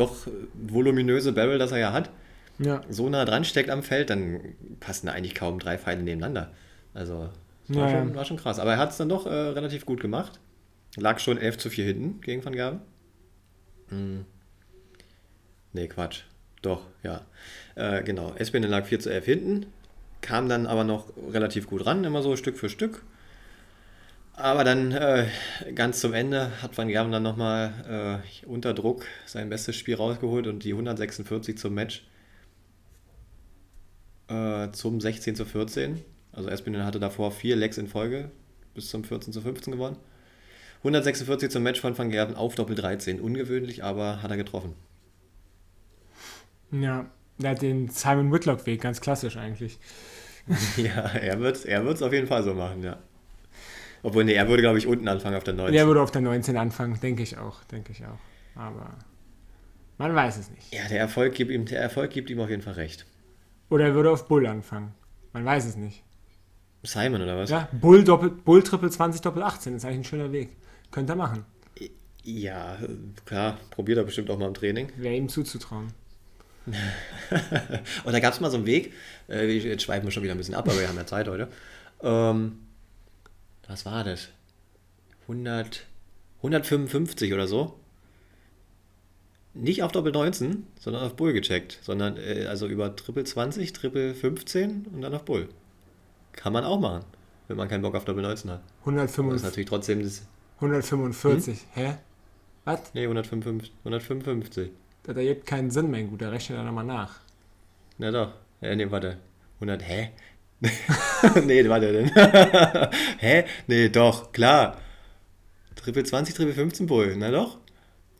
doch voluminöse Barrel, das er ja hat, Ja, so nah dran steckt am Feld, dann passen da eigentlich kaum drei Pfeile nebeneinander. Also, das war, Ja, schon, war schon krass. Aber er hat es dann doch äh, relativ gut gemacht. Lag schon 11 zu 4 hinten gegen Van Gerven. Hm. Nee, Quatsch. Doch, ja. Äh, genau. Espinel lag 4 zu 11 hinten. Kam dann aber noch relativ gut ran, immer so Stück für Stück. Aber dann äh, ganz zum Ende hat Van Gerven dann nochmal äh, unter Druck sein bestes Spiel rausgeholt und die 146 zum Match äh, zum 16 zu 14. Also Espinel hatte davor vier Lecks in Folge bis zum 14 zu 15 gewonnen. 146 zum Match von Van Gerven auf Doppel 13. Ungewöhnlich, aber hat er getroffen. ja. Der hat den Simon Whitlock-Weg, ganz klassisch eigentlich. ja, er wird es er wird's auf jeden Fall so machen, ja. Obwohl, nee, er würde, glaube ich, unten anfangen auf der 19. Der würde auf der 19 anfangen, denke ich auch, denke ich auch. Aber man weiß es nicht. ja, der Erfolg, gibt ihm, der Erfolg gibt ihm auf jeden Fall recht. Oder er würde auf Bull anfangen. Man weiß es nicht. Simon, oder was? Ja, Bull, Doppel, Bull Triple 20 Doppel 18 ist eigentlich ein schöner Weg. Könnte er machen. Ja, klar, probiert er bestimmt auch mal im Training. Wäre ihm zuzutrauen. Und da gab es mal so einen Weg, äh, jetzt schweifen wir schon wieder ein bisschen ab, aber wir haben ja Zeit heute. Ähm, was war das? 100, 155 oder so. Nicht auf Doppel 19, sondern auf Bull gecheckt, sondern äh, also über Triple 20, Triple 15 und dann auf Bull. Kann man auch machen, wenn man keinen Bock auf Doppel 19 hat. Das ist 145. natürlich trotzdem das. 145. Hä? Was? Nee, 155. 155. Das ergibt keinen Sinn, mein Guter. Rechne da nochmal nach. Na doch. Ja, nee, warte. 100, hä? nee, warte denn. hä? Nee, doch, klar. Triple 20, Triple 15 Bull. Na doch.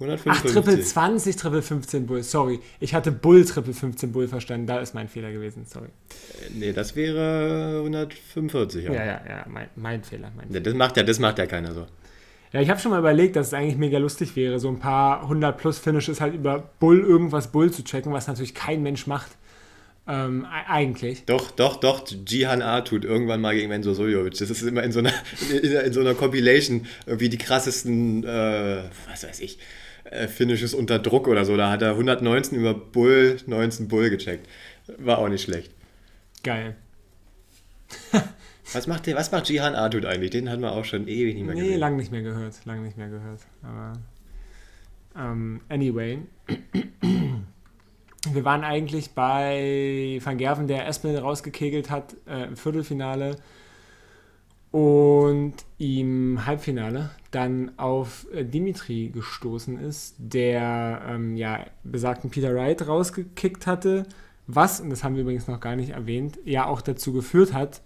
Ach, 155. Triple 20, Triple 15 Bull. Sorry. Ich hatte Bull Triple 15 Bull verstanden. Da ist mein Fehler gewesen. Sorry. Nee, das wäre 145. Ja. Ja, ja, ja. Mein, mein Fehler. Mein Fehler. Das, macht ja, das macht ja keiner so. Ja, ich habe schon mal überlegt, dass es eigentlich mega lustig wäre, so ein paar 100 plus Finishes halt über Bull irgendwas Bull zu checken, was natürlich kein Mensch macht. Ähm, eigentlich. Doch, doch, doch, Jihan A tut irgendwann mal gegen Enzo Suljovic. Das ist immer in so einer, in, in so einer Compilation irgendwie die krassesten, äh, was weiß ich, äh, Finishes unter Druck oder so. Da hat er 119 über Bull, 19 Bull gecheckt. War auch nicht schlecht. Geil. was macht der, was macht Jihan Artut eigentlich? Den hatten wir auch schon ewig nicht mehr nee, gesehen. Nee, lang nicht mehr gehört. Lang nicht mehr gehört. Aber ähm, anyway. Wir waren eigentlich bei Van Gerven, der Espel rausgekegelt hat äh, im Viertelfinale und im Halbfinale dann auf äh, Dimitri gestoßen ist, der ähm, ja besagten Peter Wright rausgekickt hatte, was, und das haben wir übrigens noch gar nicht erwähnt, ja auch dazu geführt hat,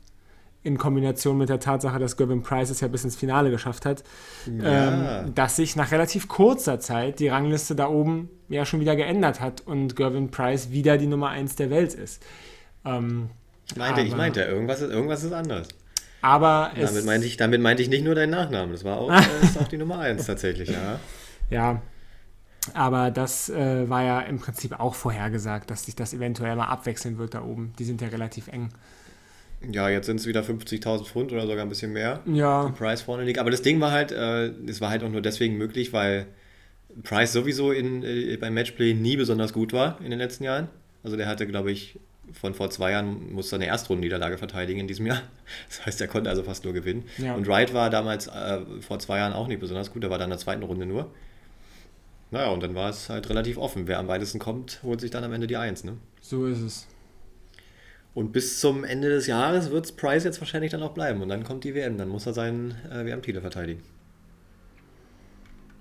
in Kombination mit der Tatsache, dass Gervin Price es ja bis ins Finale geschafft hat, ja. ähm, dass sich nach relativ kurzer Zeit die Rangliste da oben ja schon wieder geändert hat und Gervin Price wieder die Nummer 1 der Welt ist. Ähm, ich meinte, aber, ich meinte, irgendwas ist, irgendwas ist anders. Aber damit meinte, ich, damit meinte ich nicht nur deinen Nachnamen, das war auch, das ist auch die Nummer 1 tatsächlich, ja. Ja, aber das äh, war ja im Prinzip auch vorhergesagt, dass sich das eventuell mal abwechseln wird da oben. Die sind ja relativ eng. Ja, jetzt sind es wieder 50.000 Pfund oder sogar ein bisschen mehr. Ja. Price vorne liegt. Aber das Ding war halt, äh, es war halt auch nur deswegen möglich, weil Price sowieso in, äh, beim Matchplay nie besonders gut war in den letzten Jahren. Also der hatte, glaube ich, von vor zwei Jahren musste eine Erstrundenniederlage verteidigen in diesem Jahr. Das heißt, er konnte also fast nur gewinnen. Ja. Und Wright war damals äh, vor zwei Jahren auch nicht besonders gut. Er war dann in der zweiten Runde nur. Naja, und dann war es halt relativ offen. Wer am weitesten kommt, holt sich dann am Ende die Eins. Ne? So ist es. Und bis zum Ende des Jahres wird es Price jetzt wahrscheinlich dann auch bleiben. Und dann kommt die WM. Dann muss er seinen äh, WM-Titel verteidigen.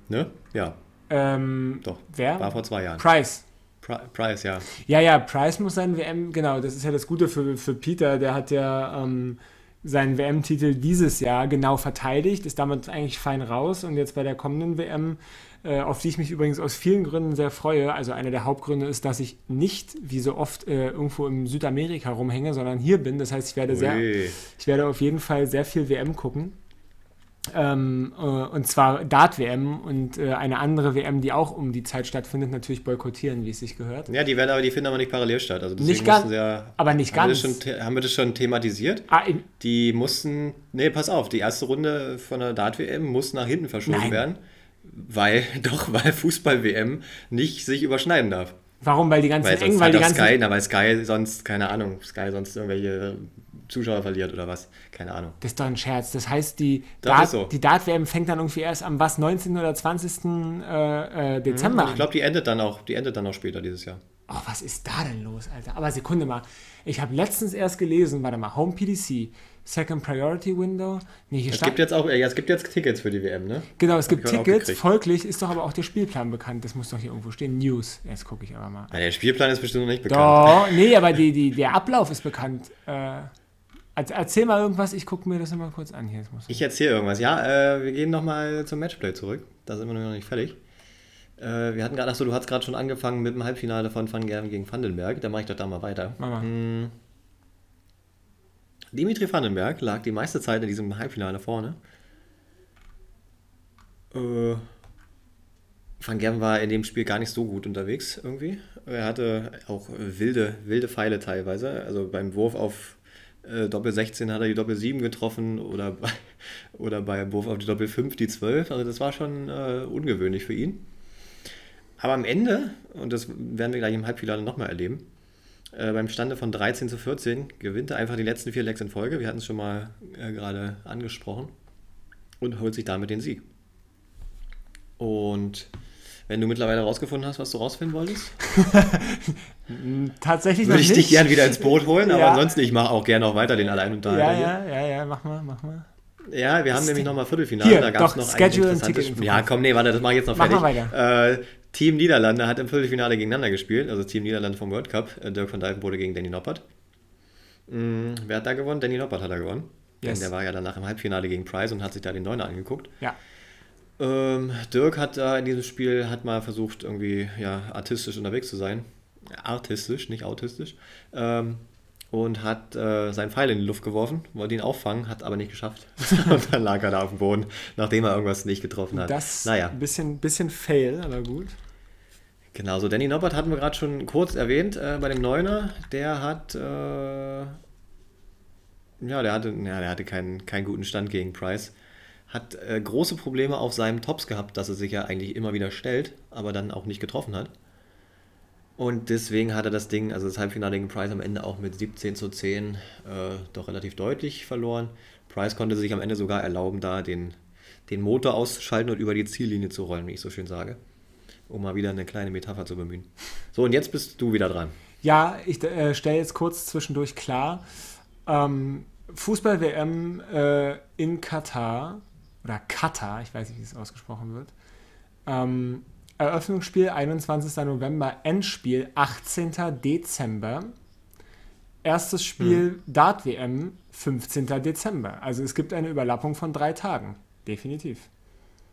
Ne? Ja. Ähm, Doch. Wer? War vor zwei Jahren. Price. Pri Price, ja. Ja, ja, Price muss seinen WM, genau, das ist ja das Gute für, für Peter. Der hat ja ähm, seinen WM-Titel dieses Jahr genau verteidigt, ist damit eigentlich fein raus. Und jetzt bei der kommenden WM äh, auf die ich mich übrigens aus vielen Gründen sehr freue. Also einer der Hauptgründe ist, dass ich nicht wie so oft äh, irgendwo im Südamerika rumhänge, sondern hier bin. Das heißt, ich werde sehr, ich werde auf jeden Fall sehr viel WM gucken. Ähm, äh, und zwar Dart-WM und äh, eine andere WM, die auch um die Zeit stattfindet, natürlich boykottieren, wie es sich gehört. Ja, die werden aber, die finden aber nicht parallel statt. Also nicht ganz, ja, aber nicht haben ganz. Wir schon, haben wir das schon thematisiert? Ah, die mussten, nee, pass auf, die erste Runde von der Dart-WM muss nach hinten verschoben Nein. werden, weil, doch, weil Fußball-WM nicht sich überschneiden darf. Warum? Weil die ganzen Weil sonst eng, weil die ganzen Sky, na, weil Sky sonst, keine Ahnung, Sky sonst irgendwelche Zuschauer verliert oder was. Keine Ahnung. Das ist doch ein Scherz. Das heißt, die Das Dart, so. die Dart-WM fängt dann irgendwie erst am was, 19. oder 20. Äh, äh, Dezember Ich an. glaube, die endet dann auch, die endet dann auch später dieses Jahr. Oh, was ist da denn los, Alter? Aber Sekunde mal. Ich habe letztens erst gelesen, warte mal, Home PDC, Second Priority Window. Nee, hier Es gibt jetzt auch, ja, es gibt jetzt Tickets für die WM, ne? genau, es gibt ich heute auch Tickets. Folglich ist doch aber auch der Spielplan bekannt. Das muss doch hier irgendwo stehen. News. Jetzt gucke ich aber mal. Ja, der Spielplan ist bestimmt noch nicht bekannt. Doch, nee, aber die, die, der Ablauf ist bekannt. Äh, erzähl mal irgendwas, ich gucke mir das mal kurz an. Hier, Ich erzähle irgendwas. Ja, äh, wir gehen nochmal zum Matchplay zurück. Da sind wir noch nicht fertig. Äh, wir hatten gerade, achso, du hast gerade schon angefangen mit dem Halbfinale von Van Gerven gegen Vandenberg. Da mache ich doch da mal weiter. Mach mal. Hm. Dimitri Vandenberg lag die meiste Zeit in diesem Halbfinale vorne. Äh, Van Gerven war in dem Spiel gar nicht so gut unterwegs irgendwie. Er hatte auch wilde, wilde Pfeile teilweise. Also beim Wurf auf äh, Doppel 16 hat er die Doppel 7 getroffen oder bei, oder beim Wurf auf die Doppel 5 die 12. Also das war schon äh, ungewöhnlich für ihn. Aber am Ende, und das werden wir gleich im Halbfinale nochmal erleben, äh, beim Stande von 13 zu 14 gewinnt er einfach die letzten vier Lecks in Folge. Wir hatten es schon mal äh, gerade angesprochen. Und holt sich damit den Sieg. Und wenn du mittlerweile rausgefunden hast, was du rausfinden wolltest, Tatsächlich würde ich nicht. dich gern wieder ins Boot holen, aber Ja. ansonsten, ich mache auch gerne noch weiter den Alleinunterhalter. Ja, ja, ja, ja, mach mal, mach mal. Ja, wir haben nämlich nochmal Viertelfinale. Hier, da gab es noch Schedule ein interessantes. Ja, komm, nee, warte, das mache ich jetzt noch Mach fertig. mal weiter. Äh, Team Niederlande hat im Viertelfinale gegeneinander gespielt, also Team Niederlande vom World Cup. Äh, Dirk van Dijvenbode gegen Danny Noppert. Mm, wer hat da gewonnen? Danny Noppert hat da gewonnen. Yes. Denn der war ja danach im Halbfinale gegen Price und hat sich da den Neuner angeguckt. Ja. Ähm, Dirk hat da in diesem Spiel hat mal versucht, irgendwie ja, artistisch unterwegs zu sein. Artistisch, nicht autistisch. Ähm, und hat äh, seinen Pfeil in die Luft geworfen, wollte ihn auffangen, hat aber nicht geschafft. und dann lag er da auf dem Boden, nachdem er irgendwas nicht getroffen hat. Das naja, ein bisschen, bisschen fail, aber gut. Genau, so Danny Noppert hatten wir gerade schon kurz erwähnt äh, bei dem Neuner. Der hat, äh, ja, der hatte, ja, der hatte keinen, keinen guten Stand gegen Price. Hat äh, große Probleme auf seinem Tops gehabt, dass er sich ja eigentlich immer wieder stellt, aber dann auch nicht getroffen hat. Und deswegen hat er das Ding, also das Halbfinale gegen Price am Ende auch mit 17 zu 10 äh, doch relativ deutlich verloren. Price konnte sich am Ende sogar erlauben, da den, den Motor auszuschalten und über die Ziellinie zu rollen, wie ich so schön sage. Um mal wieder eine kleine Metapher zu bemühen. So, und jetzt bist du wieder dran. Ja, ich äh, stelle jetzt kurz zwischendurch klar. Ähm, Fußball-WM äh, in Katar, oder Katar, ich weiß nicht, wie es ausgesprochen wird. Ähm, Eröffnungsspiel 21. November, Endspiel 18. Dezember. Erstes Spiel hm. Dart-WM 15. Dezember. Also es gibt eine Überlappung von drei Tagen. Definitiv.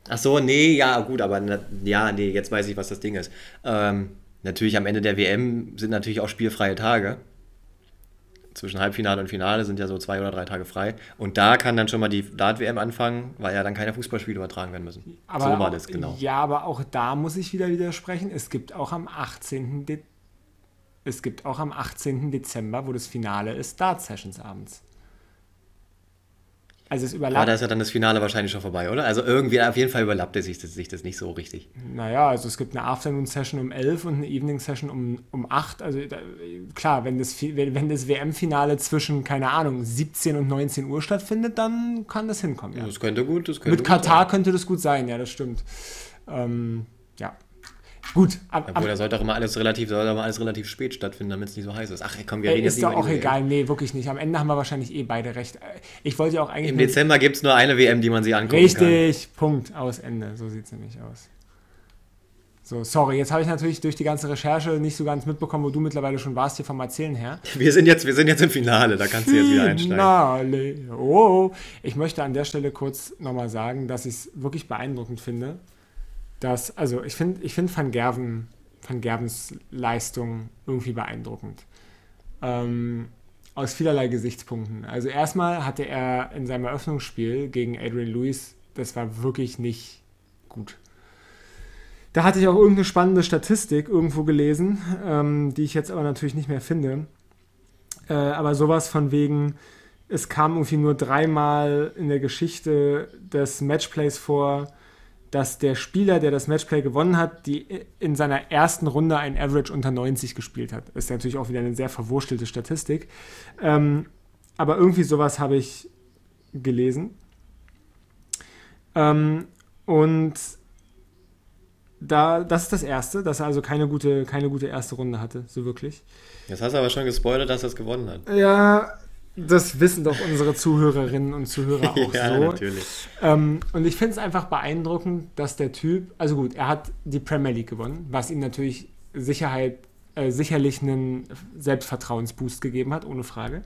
Ach so, nee, ja, gut, aber na, ja, nee, jetzt weiß ich, was das Ding ist. Ähm, natürlich am Ende der WM sind natürlich auch spielfreie Tage zwischen Halbfinale und Finale sind ja so zwei oder drei Tage frei. Und da kann dann schon mal die Dart-WM anfangen, weil ja dann keine Fußballspiele übertragen werden müssen. Aber so war das, genau. Ja, aber auch da muss ich wieder widersprechen. Es gibt auch am 18. De es gibt auch am 18. Dezember, wo das Finale ist, Dart-Sessions abends. Also es überlappt. Aber da ist ja dann das Finale wahrscheinlich schon vorbei, oder? Also irgendwie, auf jeden Fall überlappt sich das, sich das nicht so richtig. Naja, also es gibt eine Afternoon-Session um 11 und eine Evening-Session um, um 8. Also da, klar, wenn das, wenn das WM-Finale zwischen, keine Ahnung, 17 und 19 Uhr stattfindet, dann kann das hinkommen. Ja. Das könnte gut, das könnte Mit Katar sein. könnte das gut sein, ja, das stimmt. Ähm, ja. Gut. Ab, Obwohl, da sollte auch immer alles relativ, soll immer alles relativ spät stattfinden, damit es nicht so heiß ist. Ach, komm, wir reden Ist doch auch egal. Nee, wirklich nicht. Am Ende haben wir wahrscheinlich eh beide recht. Ich wollte ja auch eigentlich. Im Dezember gibt es nur eine WM, die man sich angucken richtig, kann. Richtig, Punkt, aus Ende. So sieht es nämlich aus. So, sorry, jetzt habe ich natürlich durch die ganze Recherche nicht so ganz mitbekommen, wo du mittlerweile schon warst hier vom Erzählen her. Wir sind jetzt, wir sind jetzt im Finale, da kannst du jetzt wieder einsteigen. Finale. Oh, ich möchte an der Stelle kurz nochmal sagen, dass ich es wirklich beeindruckend finde, dass, also ich finde ich find Van Gerven Van Gervens Leistung irgendwie beeindruckend. Ähm, aus vielerlei Gesichtspunkten. Also erstmal hatte er in seinem Eröffnungsspiel gegen Adrian Lewis, das war wirklich nicht gut. Da hatte ich auch irgendeine spannende Statistik irgendwo gelesen, ähm, die ich jetzt aber natürlich nicht mehr finde. Äh, aber sowas von wegen, es kam irgendwie nur dreimal in der Geschichte des Matchplays vor, dass der Spieler, der das Matchplay gewonnen hat, die in seiner ersten Runde ein Average unter 90 gespielt hat. Ist natürlich auch wieder eine sehr verwurstelte Statistik. Ähm, aber irgendwie sowas habe ich gelesen. Ähm, und da, das ist das Erste, dass er also keine gute, keine gute erste Runde hatte, so wirklich. Jetzt hast du aber schon gespoilert, dass er es gewonnen hat. Ja, das wissen doch unsere Zuhörerinnen und Zuhörer auch ja, so. natürlich. Ähm, und ich finde es einfach beeindruckend, dass der Typ, also gut, er hat die Premier League gewonnen, was ihm natürlich Sicherheit, äh, sicherlich einen Selbstvertrauensboost gegeben hat, ohne Frage.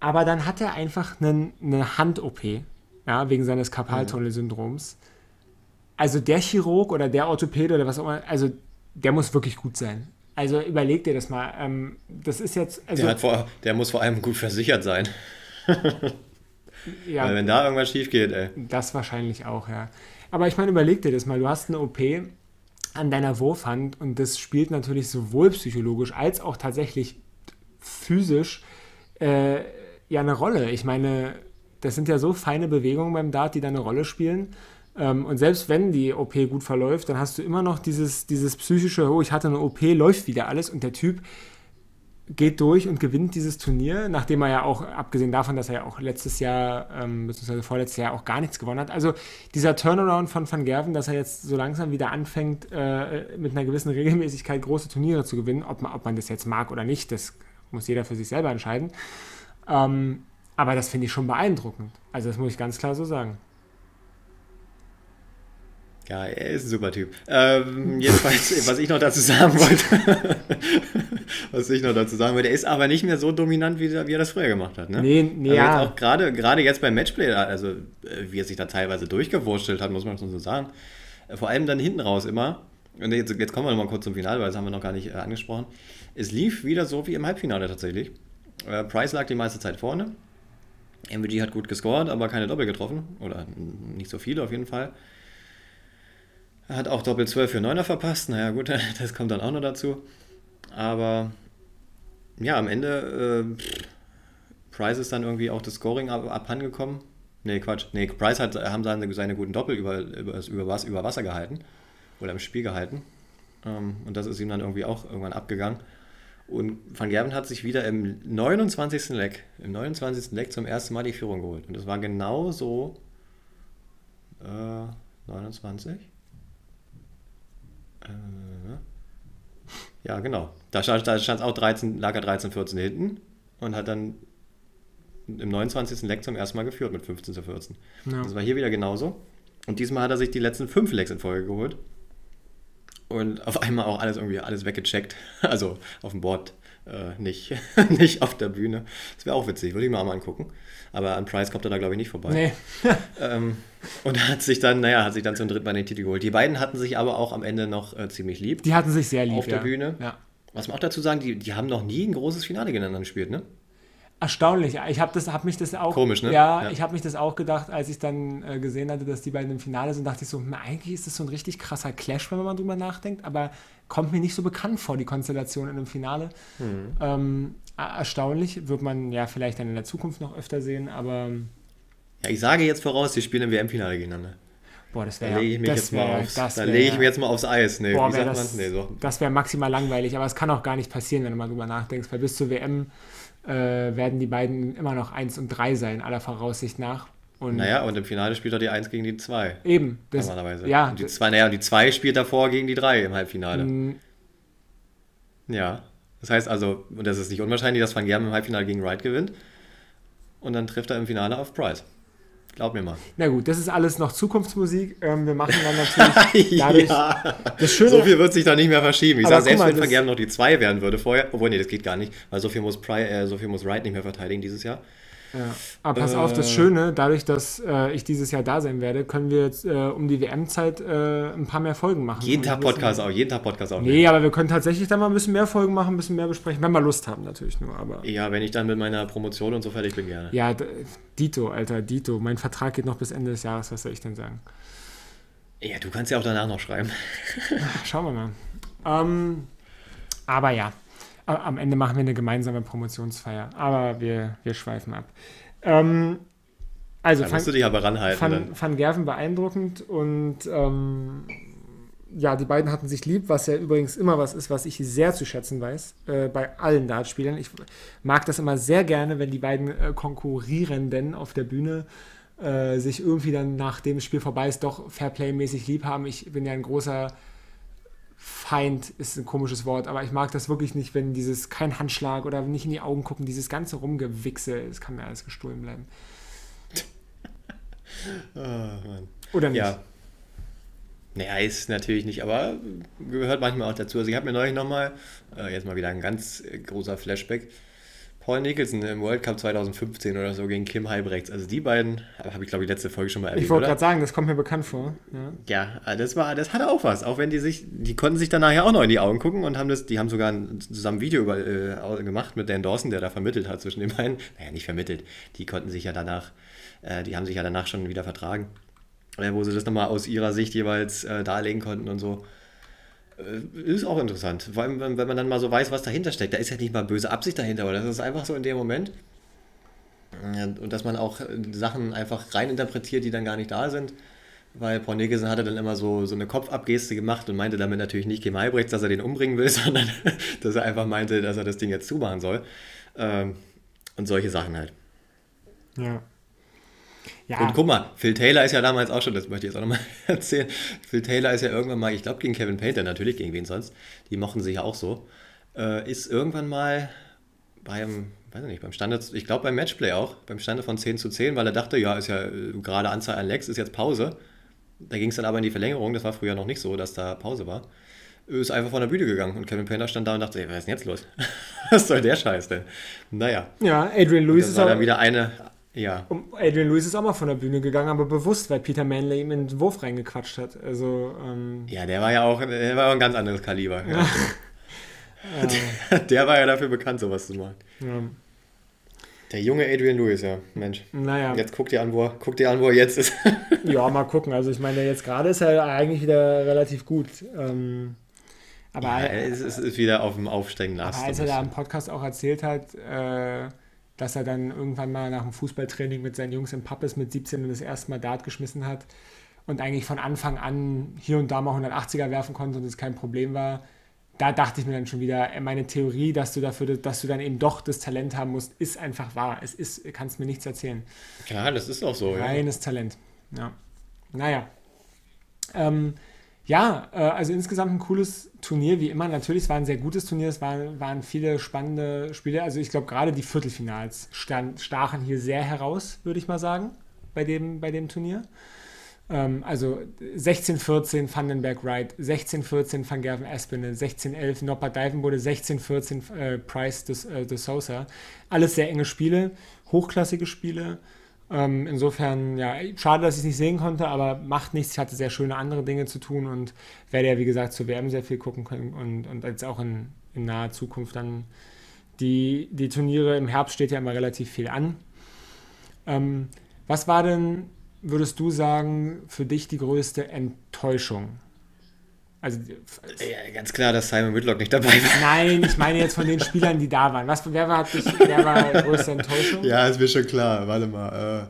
Aber dann hat er einfach einen, eine Hand-OP, ja, wegen seines Karpaltunnelsyndroms. Also der Chirurg oder der Orthopäde oder was auch immer, also der muss wirklich gut sein. Also überleg dir das mal. Ähm, das ist jetzt. Also, der, vor, der, muss vor allem gut versichert sein. ja, Weil wenn da irgendwas schief geht, ey. Das wahrscheinlich auch, ja. Aber ich meine, überleg dir das mal. Du hast eine OP an deiner Wurfhand und das spielt natürlich sowohl psychologisch als auch tatsächlich physisch äh, ja eine Rolle. Ich meine, das sind ja so feine Bewegungen beim Dart, die da eine Rolle spielen. Ähm, und selbst wenn die OP gut verläuft, dann hast du immer noch dieses, dieses psychische, oh, ich hatte eine OP, läuft wieder alles und der Typ geht durch und gewinnt dieses Turnier, nachdem er ja auch, abgesehen davon, dass er ja auch letztes Jahr, ähm, beziehungsweise vorletztes Jahr auch gar nichts gewonnen hat. Also dieser Turnaround von Van Gerven, dass er jetzt so langsam wieder anfängt, äh, mit einer gewissen Regelmäßigkeit große Turniere zu gewinnen, ob man, ob man das jetzt mag oder nicht, das muss jeder für sich selber entscheiden. Ähm, aber das finde ich schon beeindruckend. Also das muss ich ganz klar so sagen. Ja, er ist ein super Typ. Ähm, jedenfalls, was ich noch dazu sagen wollte, was ich noch dazu sagen wollte, er ist aber nicht mehr so dominant, wie, wie er das früher gemacht hat. Ne? Nee, nee, ja. auch gerade, gerade jetzt beim Matchplay, also äh, wie er sich da teilweise durchgewurschtelt hat, muss man schon so sagen. Äh, vor allem dann hinten raus immer. Und jetzt, jetzt kommen wir noch mal kurz zum Finale, weil das haben wir noch gar nicht äh, angesprochen. Es lief wieder so wie im Halbfinale tatsächlich. Äh, Price lag die meiste Zeit vorne. MVG hat gut gescored, aber keine Doppel getroffen. Oder nicht so viele auf jeden Fall. Hat auch Doppel 12 für 9er verpasst. Naja, gut, das kommt dann auch noch dazu. Aber ja, am Ende äh, Price ist dann irgendwie auch das Scoring ab, abhandengekommen. Nee, Quatsch. Nee, Price hat, haben seine, seine guten Doppel über, über, über, über Wasser gehalten. Oder im Spiel gehalten. Ähm, und das ist ihm dann irgendwie auch irgendwann abgegangen. Und Van Gerven hat sich wieder im 29. Leck, im 29. Leck zum ersten Mal die Führung geholt. Und das war genau so äh, 29. Äh, ja, genau. Da stand es auch 13, lag er 13, 14 hinten und hat dann im 29. Leck zum ersten Mal geführt mit 15 zu 14. Ja. Das war hier wieder genauso. Und diesmal hat er sich die letzten fünf Lecks in Folge geholt. Und auf einmal auch alles irgendwie alles weggecheckt. Also auf dem Board äh, nicht, nicht auf der Bühne. Das wäre auch witzig, würde ich mir auch mal angucken. Aber an Price kommt er da, glaube ich, nicht vorbei. Nee. ähm, und hat sich dann, naja, hat sich dann zum dritten Mal den Titel geholt. Die beiden hatten sich aber auch am Ende noch äh, ziemlich lieb. Die hatten sich sehr lieb. Auf der Bühne. Ja. Was man auch dazu sagen, die, die haben noch nie ein großes Finale gegeneinander gespielt, ne? Erstaunlich. Ich habe hab mich das auch. Komisch, ne? Ja, ja. ich habe mich das auch gedacht, als ich dann äh, gesehen hatte, dass die beiden im Finale sind, dachte ich so, eigentlich ist das so ein richtig krasser Clash, wenn man drüber nachdenkt, aber kommt mir nicht so bekannt vor, die Konstellation in einem Finale. Mhm. Ähm, erstaunlich, wird man ja vielleicht dann in der Zukunft noch öfter sehen, aber. Ja, ich sage jetzt voraus, die spielen im WM-Finale gegeneinander. Boah, das wäre Da lege ich, mich jetzt wär, leg ich mal aufs Eis. Nee, boah, das, nee, so. das wäre maximal langweilig, aber es kann auch gar nicht passieren, wenn du mal drüber nachdenkst, weil bis zur WM äh, werden die beiden immer noch 1 und 3 sein, aller Voraussicht nach. Und naja, und im Finale spielt er die 1 gegen die 2. Eben. Das, normalerweise. Ja. Und die 2, naja, und die 2 spielt davor gegen die 3 im Halbfinale. Mm. Ja. Das heißt also, und das ist nicht unwahrscheinlich, dass Van Gerben im Halbfinale gegen Wright gewinnt. Und dann trifft er im Finale auf Price. Glaub mir mal. Na gut, das ist alles noch Zukunftsmusik. Ähm, wir machen dann natürlich dadurch. ja. das Schöne, so viel wird sich da nicht mehr verschieben. Ich sage, selbst mal, wenn Gerben noch die 2 werden würde vorher, obwohl, nee, das geht gar nicht, weil so viel muss, Pri äh, so viel muss Wright nicht mehr verteidigen dieses Jahr. Ja. Aber pass äh, auf, das äh. Schöne, dadurch, dass äh, ich dieses Jahr da sein werde, können wir jetzt äh, um die WM-Zeit äh, ein paar mehr Folgen machen. Jeden Tag Podcast auch, jeden Tag Podcast auch. Nee, aber wir können tatsächlich dann mal ein bisschen mehr Folgen machen, ein bisschen mehr besprechen, wenn wir Lust haben natürlich nur. Aber ja, wenn ich dann mit meiner Promotion und so fertig bin, gerne. Ja, Dito, Alter, Dito. Mein Vertrag geht noch bis Ende des Jahres, was soll ich denn sagen? Ja, du kannst ja auch danach noch schreiben. Schauen wir mal. Ähm, aber ja, am Ende machen wir eine gemeinsame Promotionsfeier. Aber wir, wir schweifen ab. Ähm, also, da musst du dich aber ranhalten. Van, Van Gerven beeindruckend und ähm, ja, die beiden hatten sich lieb, was ja übrigens immer was ist, was ich sehr zu schätzen weiß, äh, bei allen Dartspielern. Ich mag das immer sehr gerne, wenn die beiden äh, Konkurrierenden auf der Bühne äh, sich irgendwie dann, nachdem das Spiel vorbei ist, doch Fairplay-mäßig lieb haben. Ich bin ja ein großer Feind ist ein komisches Wort, aber ich mag das wirklich nicht, wenn dieses kein Handschlag oder nicht in die Augen gucken, dieses ganze Rumgewichse, es kann mir alles gestohlen bleiben. oh, oder nicht? Ja. Naja, ist natürlich nicht, aber gehört manchmal auch dazu. Also ich habe mir neulich nochmal, äh, jetzt mal wieder ein ganz großer Flashback, Paul Nicholson im World Cup 2015 oder so gegen Kim Halbrechts. Also die beiden, habe ich glaube ich letzte Folge schon mal erwähnt. Ich wollte gerade sagen, das kommt mir bekannt vor. Ja. ja, das war, das hatte auch was. Auch wenn die sich, die konnten sich dann nachher auch noch in die Augen gucken und haben das, die haben sogar ein, zusammen ein Video über, äh, gemacht mit Dan Dawson, der da vermittelt hat zwischen den beiden. Naja, nicht vermittelt. Die konnten sich ja danach, äh, die haben sich ja danach schon wieder vertragen. Äh, wo sie das nochmal aus ihrer Sicht jeweils äh, darlegen konnten und so. Äh, ist auch interessant. Vor allem, wenn, man dann mal so weiß, was dahinter steckt. Da ist ja nicht mal böse Absicht dahinter, oder? Das ist einfach so in dem Moment. Und dass man auch äh, Sachen einfach reininterpretiert, die dann gar nicht da sind. Weil Paul Nicholson hatte dann immer so, so eine Kopfabgeste gemacht und meinte damit natürlich nicht Kim Albrechts, dass er den umbringen will, sondern dass er einfach meinte, dass er das Ding jetzt zumachen soll. Ähm, und solche Sachen halt. Ja. Ja. Und guck mal, Phil Taylor ist ja damals auch schon, das möchte ich jetzt auch nochmal erzählen. Phil Taylor ist ja irgendwann mal, ich glaube gegen Kevin Painter, natürlich gegen wen sonst, die mochten sich ja auch so, äh, ist irgendwann mal beim, weiß ich nicht, beim Standard, ich glaube beim Matchplay auch, beim Standard von 10 zu 10, weil er dachte, ja, ist ja äh, gerade Anzahl an Legs, ist jetzt Pause. Da ging es dann aber in die Verlängerung, das war früher noch nicht so, dass da Pause war. Ist einfach von der Bühne gegangen und Kevin Painter stand da und dachte, ey, was ist denn jetzt los? was soll der Scheiß denn? Naja. Ja, Adrian Lewis ist auch. dann wieder eine, ja. Und Adrian Lewis ist auch mal von der Bühne gegangen, aber bewusst, weil Peter Manley ihm in den Wurf reingequatscht hat. Also, ähm ja, der war ja auch, der war ein ganz anderes Kaliber. Ja. der, der, war ja dafür bekannt, sowas zu machen. Ja. Der junge Adrian Lewis, ja, Mensch. Naja. Jetzt guck dir an, wo er, guck dir an, wo er jetzt ist. ja, mal gucken. Also ich meine, jetzt gerade ist er eigentlich wieder relativ gut. Ähm, aber ja, es ist, wieder auf dem aufsteigenden Ast. als er da im Podcast auch erzählt hat, äh, dass er dann irgendwann mal nach dem Fußballtraining mit seinen Jungs im Pappes mit 17 das erste Mal Dart geschmissen hat und eigentlich von Anfang an hier und da mal 180er werfen konnte und es kein Problem war. Da dachte ich mir dann schon wieder, äh, meine Theorie, dass du dafür, dass du dann eben doch das Talent haben musst, ist einfach wahr. Es ist, kannst mir nichts erzählen. Ja, das ist auch so. Reines ja. Talent. Ja. Naja. Ähm, ja, äh, also insgesamt ein cooles Turnier, wie immer. Natürlich, es war ein sehr gutes Turnier, es waren, waren viele spannende Spiele. Also ich glaube, gerade die Viertelfinals stand, stachen hier sehr heraus, würde ich mal sagen, bei dem, bei dem Turnier. Ähm, also 16-14 Vandenberg Wright, 16-14 Van Gerven Espinel, 16-11 Noppert Divenbode, 16-14 äh, Price de, äh, de Sosa. Alles sehr enge Spiele, hochklassige Spiele. Ähm, insofern, ja, schade, dass ich es nicht sehen konnte, aber macht nichts. Ich hatte sehr schöne andere Dinge zu tun und werde ja, wie gesagt, zur WM sehr viel gucken können und, und jetzt auch in, in naher Zukunft dann die, die Turniere. Im Herbst steht ja immer relativ viel an. Ähm, was war denn, würdest du sagen, für dich die größte Enttäuschung also, ja, ganz klar, dass Simon Whitlock nicht dabei war. Nein, ich meine jetzt von den Spielern, die da waren. Was, wer war, dich, wer war größte Enttäuschung? Ja, ist mir schon klar. Warte mal.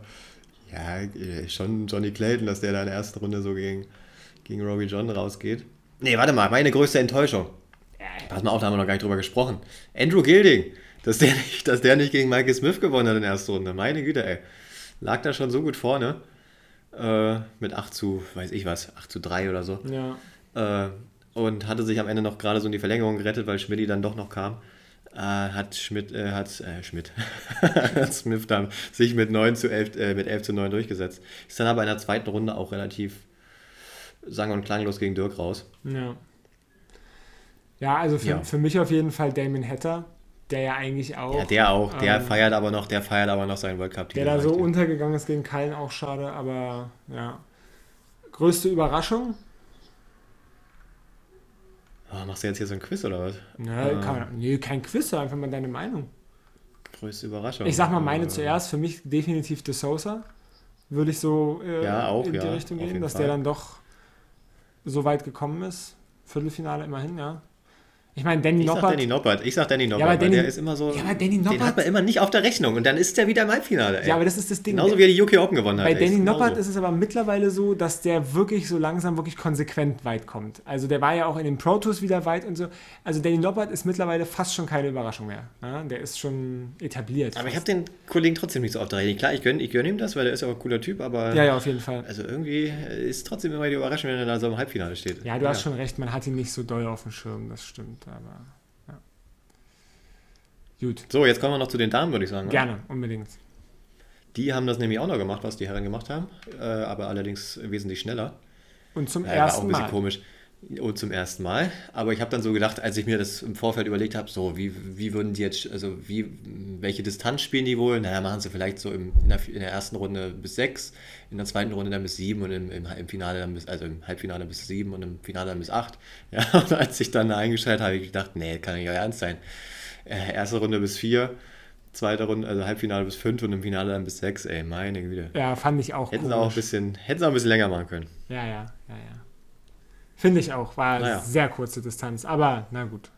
Äh, ja, schon Johnny Clayton, dass der da in der ersten Runde so gegen, gegen Robbie John rausgeht. Nee, warte mal, meine größte Enttäuschung. Pass mal auf, da haben wir noch gar nicht drüber gesprochen. Andrew Gilding, dass der nicht, dass der nicht gegen Michael Smith gewonnen hat in der ersten Runde. Meine Güte, ey. Lag da schon so gut vorne. Äh, mit 8 zu, weiß ich was, 8 zu 3 oder so. Ja. Äh, und hatte sich am Ende noch gerade so in die Verlängerung gerettet, weil Schmidt dann doch noch kam. Äh, hat Schmidt, äh, hat, äh, Schmidt, hat Smith dann sich mit 9 zu 11, äh, mit 11 zu 9 durchgesetzt. Ist dann aber in der zweiten Runde auch relativ sang- und klanglos gegen Dirk raus. Ja. Ja, also für, ja. für mich auf jeden Fall Damon Hatter, der ja eigentlich auch. Ja, der auch, der ähm, feiert aber noch, der feiert aber noch seinen World Cup. Der da so untergegangen ist gegen Kallen, auch schade, aber ja. Größte Überraschung? Oh, machst du jetzt hier so ein Quiz oder was? Nee, ah. kann, nee kein Quiz, einfach mal deine Meinung. Größte Überraschung. Ich sag mal meine äh, zuerst. Für mich definitiv De Sosa. Würde ich so äh, ja, auch, in die ja, Richtung gehen, dass Fall. der dann doch so weit gekommen ist. Viertelfinale immerhin, ja. Ich meine, Danny ich Noppert. Sag Danny Noppert. Ich sag Danny Noppert, ja, Danny, der ist immer so. Ja, aber Danny Noppert. Den hat man immer nicht auf der Rechnung und dann ist der wieder im Halbfinale. Ey. Ja, aber das ist das Ding. Genauso wie er die UK Open gewonnen hat. Bei Danny Noppert ist es aber mittlerweile so, dass der wirklich so langsam wirklich konsequent weit kommt. Also der war ja auch in den Pro Tours wieder weit und so. Also Danny Noppert ist mittlerweile fast schon keine Überraschung mehr. Ja, der ist schon etabliert. Aber fast. ich habe den Kollegen trotzdem nicht so auf der Rechnung. Klar, ich gönne ich gönn ihm das, weil der ist ja auch ein cooler Typ, aber. Ja, ja, auf jeden Fall. Also irgendwie ist trotzdem immer die Überraschung, wenn er da so im Halbfinale steht. Ja, du ja. hast schon recht, man hat ihn nicht so doll auf dem Schirm, das stimmt, aber. Gut. So, jetzt kommen wir noch zu den Damen, würde ich sagen. Gerne, oder? unbedingt. Die haben das nämlich auch noch gemacht, was die Herren gemacht haben, äh, aber allerdings wesentlich schneller. Und zum äh, ersten Mal. War auch ein bisschen Mal. komisch. Und zum ersten Mal. Aber ich habe dann so gedacht, als ich mir das im Vorfeld überlegt habe, so, wie, wie würden die jetzt, also wie, welche Distanz spielen die wohl? Naja, machen sie vielleicht so im, in, der, in der ersten Runde bis sechs, in der zweiten Runde dann bis sieben und im, im, im, Finale dann bis, also im Halbfinale bis sieben und im Finale dann bis acht. Ja, und als ich dann eingeschaltet habe, habe ich gedacht, nee, kann nicht euer Ernst sein äh, erste Runde bis vier, zweite Runde, also Halbfinale bis fünf und im Finale dann bis sechs, ey, meine Güte. Ja, fand ich auch Hätten sie auch ein bisschen, hätten sie auch ein bisschen länger machen können. Ja, ja, ja, ja. Finde ich auch, war naja. sehr kurze Distanz, aber na gut.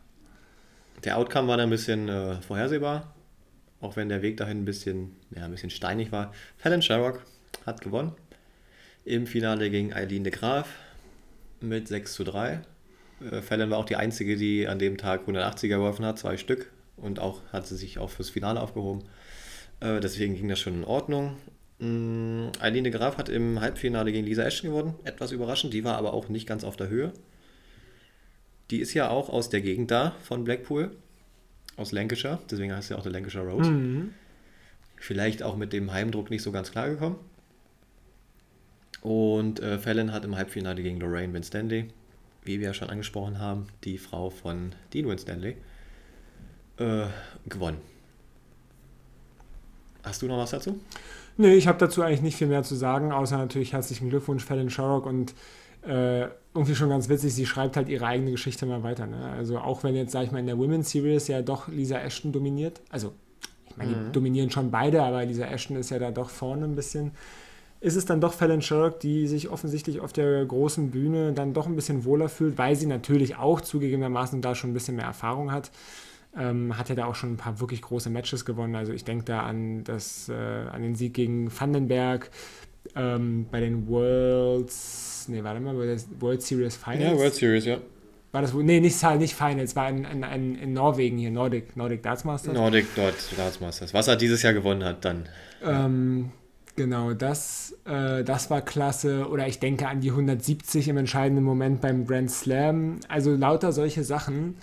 Der Outcome war dann ein bisschen äh, vorhersehbar, auch wenn der Weg dahin ein bisschen, ja, ein bisschen steinig war. Fallon Sherrock hat gewonnen. Im Finale gegen Eileen de Graaf mit 6 zu 3. Äh, Fallon war auch die einzige, die an dem Tag 180er geworfen hat, zwei Stück. Und auch hat sie sich auch fürs Finale aufgehoben. Äh, deswegen ging das schon in Ordnung. Mm, Eileen Graf hat im Halbfinale gegen Lisa Ashton gewonnen. Etwas überraschend. Die war aber auch nicht ganz auf der Höhe. Die ist ja auch aus der Gegend da von Blackpool. Aus Lancashire. Deswegen heißt sie auch der Lancashire Rose. Mhm. Vielleicht auch mit dem Heimdruck nicht so ganz klar gekommen. Und äh, Fallon hat im Halbfinale gegen Lorraine Winstanley wie wir ja schon angesprochen haben, die Frau von Dean Winstanley, äh, gewonnen. Hast du noch was dazu? Nee, ich habe dazu eigentlich nicht viel mehr zu sagen, außer natürlich herzlichen Glückwunsch, Fallon Sherrock und äh, irgendwie schon ganz witzig, sie schreibt halt ihre eigene Geschichte mal weiter. Ne? Also auch wenn jetzt, sag ich mal, in der Women's Series ja doch Lisa Ashton dominiert, also ich meine, die dominieren schon beide, aber Lisa Ashton ist ja da doch vorne ein bisschen. Ist es dann doch Fallon Sherrock, die sich offensichtlich auf der großen Bühne dann doch ein bisschen wohler fühlt, weil sie natürlich auch zugegebenermaßen da schon ein bisschen mehr Erfahrung hat. Ähm, hat ja da auch schon ein paar wirklich große Matches gewonnen. Also ich denke da an, das, äh, an den Sieg gegen Vandenberg ähm, bei den Worlds, nee, warte mal, bei der World Series Finals. Ja, World Series, ja. War das wohl? Nee, nicht, nicht Finals, war in, in, in, Norwegen hier, Nordic, Nordic Darts Masters. Nordic Darts Masters. Was er dieses Jahr gewonnen hat, dann. Ähm, genau, das, äh, das war klasse. Oder ich denke an die 170 im entscheidenden Moment beim Grand Slam. Also lauter solche Sachen.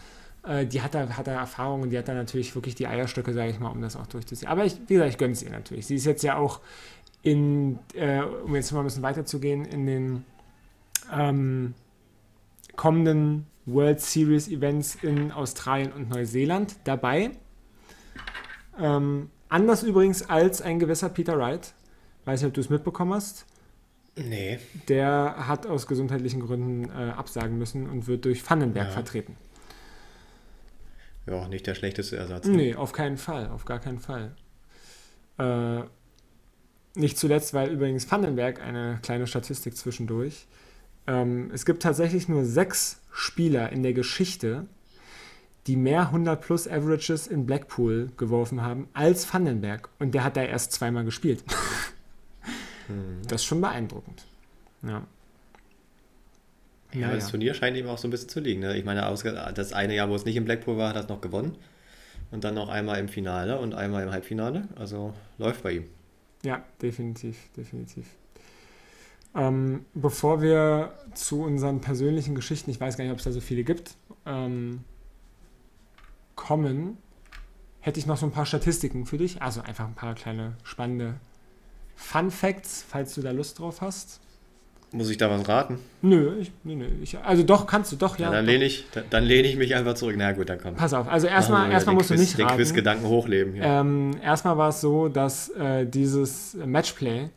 Äh, die hat er, hat er Erfahrung und die hat er natürlich wirklich die Eierstöcke, sage ich mal, um das auch durchzuziehen. Aber ich, wie gesagt, ich gönne es ihr natürlich. Sie ist jetzt ja auch in, äh, um jetzt mal ein bisschen weiterzugehen, in den ähm, kommenden World Series Events in Australien und Neuseeland dabei. Ähm, anders übrigens als ein gewisser Peter Wright. Weiß nicht, ob du es mitbekommen hast. Nee. Der hat aus gesundheitlichen Gründen äh, absagen müssen und wird durch Vandenberg Ja. vertreten. Ja, nicht der schlechteste Ersatz. Nee, auf keinen Fall, auf gar keinen Fall. Äh, nicht zuletzt, weil übrigens Vandenberg eine kleine Statistik zwischendurch. Ähm, es gibt tatsächlich nur sechs Spieler in der Geschichte, die mehr 100 plus Averages in Blackpool geworfen haben als Vandenberg. Und der hat da erst zweimal gespielt. Hm. Das ist schon beeindruckend. Ja. Ja, das Turnier scheint ihm auch so ein bisschen zu liegen. Ne? Ich meine, das eine Jahr, wo es nicht im Blackpool war, hat er es noch gewonnen. Und dann noch einmal im Finale und einmal im Halbfinale. Also läuft bei ihm. Ja, definitiv, definitiv. Ähm, bevor wir zu unseren persönlichen Geschichten, ich weiß gar nicht, ob es da so viele gibt, ähm, kommen, hätte ich noch so ein paar Statistiken für dich. Also einfach ein paar kleine spannende Fun Facts, falls du da Lust drauf hast. Muss ich da was raten? Nö, ich, nö, nö ich, also doch, kannst du, doch, ja. Ja, dann lehne ich, dann, dann lehne ich mich einfach zurück. Na gut, dann komm. Pass auf, also erstmal, erstmal den musst du Quiz- nicht Den raten. Quizgedanken hochleben. Ja. Ähm, erstmal war es so, dass äh, dieses Matchplay,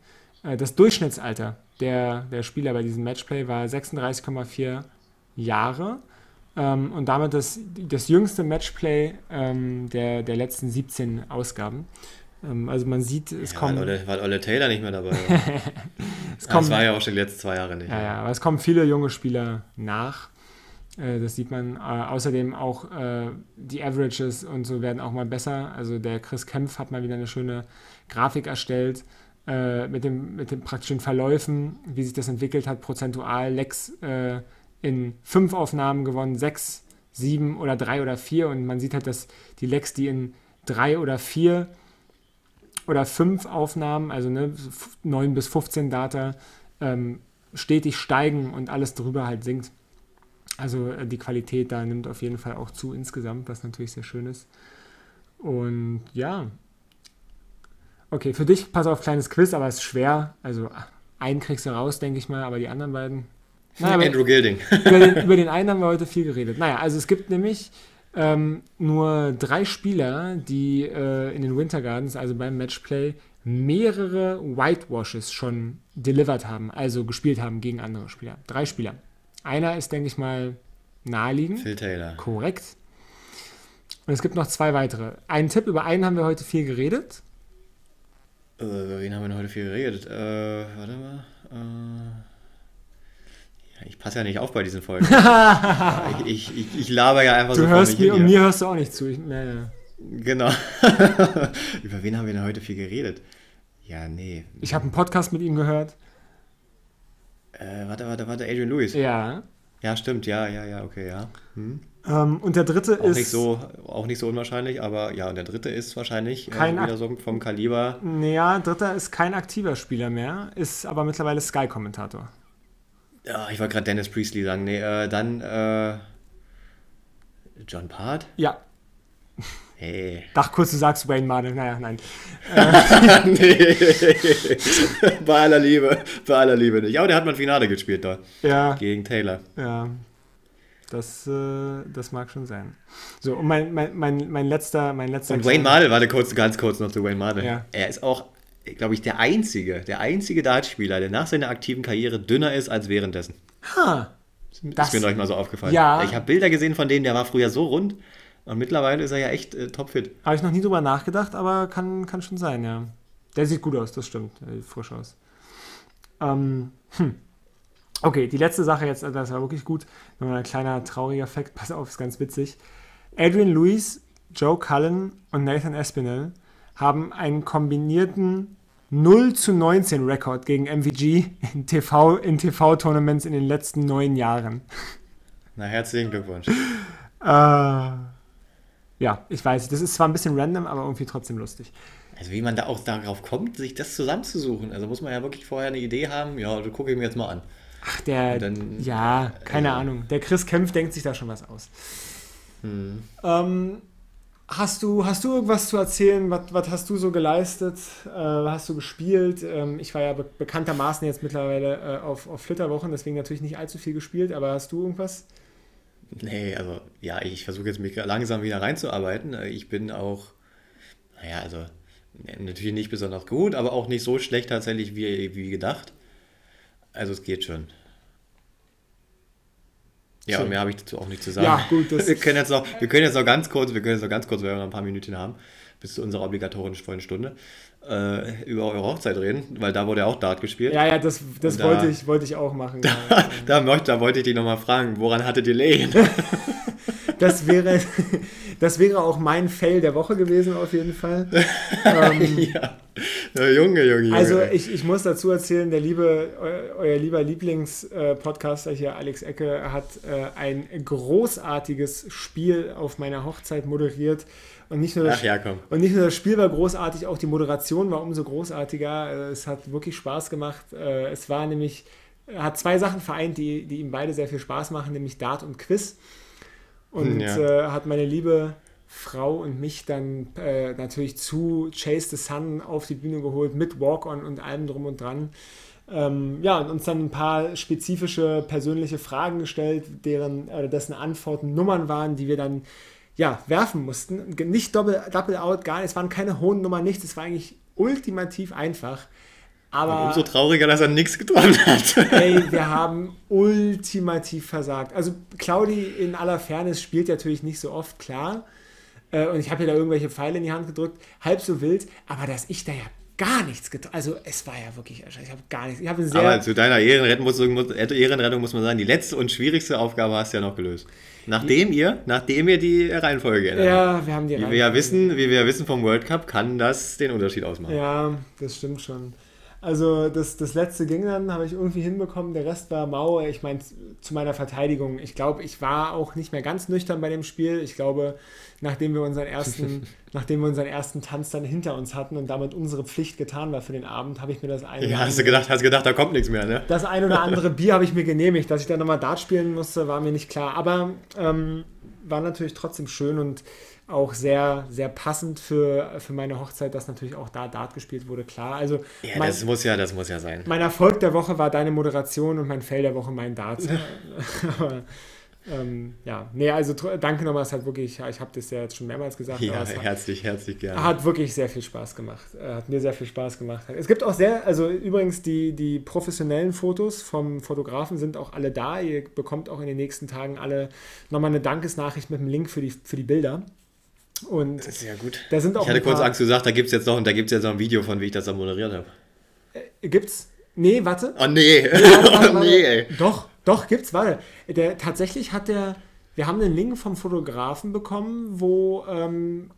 äh, das Durchschnittsalter der, der Spieler bei diesem Matchplay war 36,4 Jahre ähm, und damit das, das jüngste Matchplay ähm, der, der letzten 17 Ausgaben. Ähm, also man sieht, es ja, kommen, weil, Olle, weil Olle Taylor nicht mehr dabei war. es das kommen war ja auch schon die letzten zwei Jahre nicht. ja, ja, aber es kommen viele junge Spieler nach. Äh, Das sieht man. Äh, außerdem auch äh, die Averages und so werden auch mal besser. Also der Chris Kempf hat mal wieder eine schöne Grafik erstellt mit, dem, mit den praktischen Verläufen, wie sich das entwickelt hat, prozentual. Lex in fünf Aufnahmen gewonnen, sechs, sieben oder drei oder vier. Und man sieht halt, dass die Lex, die in drei oder vier oder fünf Aufnahmen, also ne, 9 bis 15 Data, ähm, stetig steigen und alles drüber halt sinkt. Also äh, die Qualität da nimmt auf jeden Fall auch zu insgesamt, was natürlich sehr schön ist. Und ja. Okay, für dich, pass auf, kleines Quiz, aber es ist schwer. Also einen kriegst du raus, denke ich mal, aber die anderen beiden. Naja, Andrew Gilding. über, den, über den einen haben wir heute viel geredet. Naja, also es gibt nämlich ähm, nur drei Spieler, die äh, in den Winter Gardens, also beim Matchplay, mehrere Whitewashes schon delivered haben, also gespielt haben gegen andere Spieler. Drei Spieler. Einer ist, denke ich mal, naheliegend. Phil Taylor. Korrekt. Und es gibt noch zwei weitere. Einen Tipp, über einen haben wir heute viel geredet. Äh, über wen haben wir heute viel geredet? Äh, warte mal. Äh, ich passe ja nicht auf bei diesen Folgen. ich, ich, ich, ich laber ja einfach Du so vor hörst mir und mir hörst du auch nicht zu. Ich, naja. Genau. über wen haben wir denn heute viel geredet? Ja, nee. ich habe einen Podcast mit ihm gehört. Äh, warte, warte, warte, Adrian Lewis. Ja. Ja, stimmt, ja, ja, ja, okay, ja. Hm. Ähm, und der dritte Auch, ist. nicht so, auch nicht so unwahrscheinlich, aber ja, und der dritte ist wahrscheinlich Kein äh, wieder so vom Kaliber. Naja, dritter ist kein aktiver Spieler mehr, ist aber mittlerweile Sky-Kommentator. Ja, ich wollte gerade Dennis Priestley sagen. Nee, äh, dann äh, John Part? Ja, Hey. dachte kurz, du sagst Wayne Mardell. Naja, nein. nee. bei aller Liebe. Bei aller Liebe nicht. Ja, aber der hat mal ein Finale gespielt da. Ja, Gegen Taylor. ja. Das, äh, das mag schon sein. So, und mein, mein, mein, mein letzter, mein letzter. Und Wayne Mardell, warte kurz, ganz kurz noch zu Wayne Mardell. Ja. Er ist auch, glaube ich, der einzige, der einzige Dartspieler, der nach seiner aktiven Karriere dünner ist als währenddessen. Ha, Das- ist mir neulich mal so aufgefallen. Ja. Ich habe Bilder gesehen von dem, der war früher so rund Und mittlerweile ist er ja echt äh, topfit. Habe ich noch nie drüber nachgedacht, aber kann, kann schon sein, ja. Der sieht gut aus, das stimmt. Der sieht frisch aus. Ähm, hm. Okay, die letzte Sache jetzt, das war wirklich gut. Nur ein kleiner trauriger Fakt, pass auf, ist ganz witzig. Adrian Lewis, Joe Cullen und Nathan Espinel haben einen kombinierten 0 zu 19 Rekord gegen MVG in TV in TV-Tournaments in den letzten neun Jahren. Na, herzlichen Glückwunsch. Äh, ja, ich weiß, das ist zwar ein bisschen random, aber irgendwie trotzdem lustig. Also wie man da auch darauf kommt, sich das zusammenzusuchen. Also muss man ja wirklich vorher eine Idee haben. Ja, das gucke ich mir jetzt mal an. Ach, der, dann, ja, keine äh, Ahnung. Der Chris Kempf denkt sich da schon was aus. Hm. Ähm, hast, du, hast du irgendwas zu erzählen? Was, was hast du so geleistet? Äh, hast du gespielt? Ähm, ich war ja be bekanntermaßen jetzt mittlerweile äh, auf, auf Flitterwochen, deswegen natürlich nicht allzu viel gespielt, aber hast du irgendwas? Nee, also ja, ich versuche jetzt mich langsam wieder reinzuarbeiten. Äh, Ich bin auch, naja, also ne, natürlich nicht besonders gut, aber auch nicht so schlecht tatsächlich wie, wie gedacht. Also es geht schon. Ja, und mehr habe ich dazu auch nicht zu sagen. Ja, gut, das- wir können jetzt noch, wir können jetzt noch ganz kurz, wir können jetzt noch ganz kurz, weil wir noch ein paar Minuten haben, bis zu unserer obligatorischen vollen Stunde, äh, über eure Hochzeit reden, weil da wurde ja auch Dart gespielt. Ja, ja, das, das da- wollte, ich, wollte ich auch machen. ja. Da, möchte, da wollte ich dich nochmal fragen, woran hattet ihr Lehen? Das wäre, das wäre auch mein Fail der Woche gewesen, auf jeden Fall. ähm, ja. ja, Junge, Junge, Junge. Also ich, ich muss dazu erzählen, der liebe, eu, euer lieber Lieblings-Podcaster hier, Alex Ecke, hat äh, ein großartiges Spiel auf meiner Hochzeit moderiert. Und nicht, nur das, Ach ja, und nicht nur das Spiel war großartig, auch die Moderation war umso großartiger. Äh, Es hat wirklich Spaß gemacht. Äh, Es war nämlich, er hat zwei Sachen vereint, die, die ihm beide sehr viel Spaß machen, nämlich Dart und Quiz. Und Ja. äh, hat meine liebe Frau und mich dann äh, natürlich zu Chase the Sun auf die Bühne geholt mit Walk-On und allem drum und dran. Ähm, ja, und uns dann ein paar spezifische persönliche Fragen gestellt, deren oder dessen Antworten Nummern waren, die wir dann ja, werfen mussten. Nicht Double, Double Out, gar nicht. Es waren keine hohen Nummern, nichts. Es war eigentlich ultimativ einfach. Aber Und umso trauriger, dass er nichts getroffen hat. ey, wir haben ultimativ versagt. Also Claudi in aller Fairness spielt natürlich nicht so oft, klar. Äh, und ich habe ihr da irgendwelche Pfeile in die Hand gedrückt, halb so wild, aber dass ich da ja gar nichts getroffen Also es war ja wirklich. Ich habe gar nichts. Ich habe sehr. Aber zu deiner Ehrenrettung muss, muss, Ehrenrettung muss man sagen, die letzte und schwierigste Aufgabe hast du ja noch gelöst. Nachdem ihr, nachdem ihr die Reihenfolge geändert habt. ja, wir haben die Wie wir ja wissen, wie wir ja wissen vom World Cup, kann das den Unterschied ausmachen. Ja, das stimmt schon. Also das, das letzte ging dann, habe ich irgendwie hinbekommen, der Rest war mau. Ich meine, zu meiner Verteidigung, ich glaube, ich war auch nicht mehr ganz nüchtern bei dem Spiel. Ich glaube, nachdem wir unseren ersten, nachdem wir unseren ersten Tanz dann hinter uns hatten und damit unsere Pflicht getan war für den Abend, habe ich mir das eine Ja, oder hast du andere- gedacht, hast gedacht, da kommt nichts mehr, ne? das ein oder andere Bier habe ich mir genehmigt. Dass ich dann nochmal Dart spielen musste, war mir nicht klar. Aber ähm, war natürlich trotzdem schön und auch sehr, sehr passend für, für meine Hochzeit, dass natürlich auch da Dart gespielt wurde, klar. Also Ja, mein, das muss ja, das muss ja sein. mein Erfolg der Woche war deine Moderation und mein Fail der Woche mein Dart. aber ähm, ja, nee, also danke nochmal, es hat wirklich, ich habe das ja jetzt schon mehrmals gesagt, Ja, hat, herzlich, herzlich gerne. hat wirklich sehr viel Spaß gemacht. Äh, Hat mir sehr viel Spaß gemacht. Es gibt auch sehr, also übrigens die, die professionellen Fotos vom Fotografen sind auch alle da. Ihr bekommt auch in den nächsten Tagen alle nochmal eine Dankesnachricht mit einem Link für die, für die Bilder. Und Sehr gut. da sind auch Ich hatte kurz Angst gesagt, da gibt es jetzt noch, da gibt's jetzt noch ein Video von, wie ich das da moderiert habe. gibt's. Nee, warte. Oh nee, warte, warte, oh warte. nee, ey. Doch, doch, gibt's, warte. Der, tatsächlich hat der, wir haben einen Link vom Fotografen bekommen, wo ähm,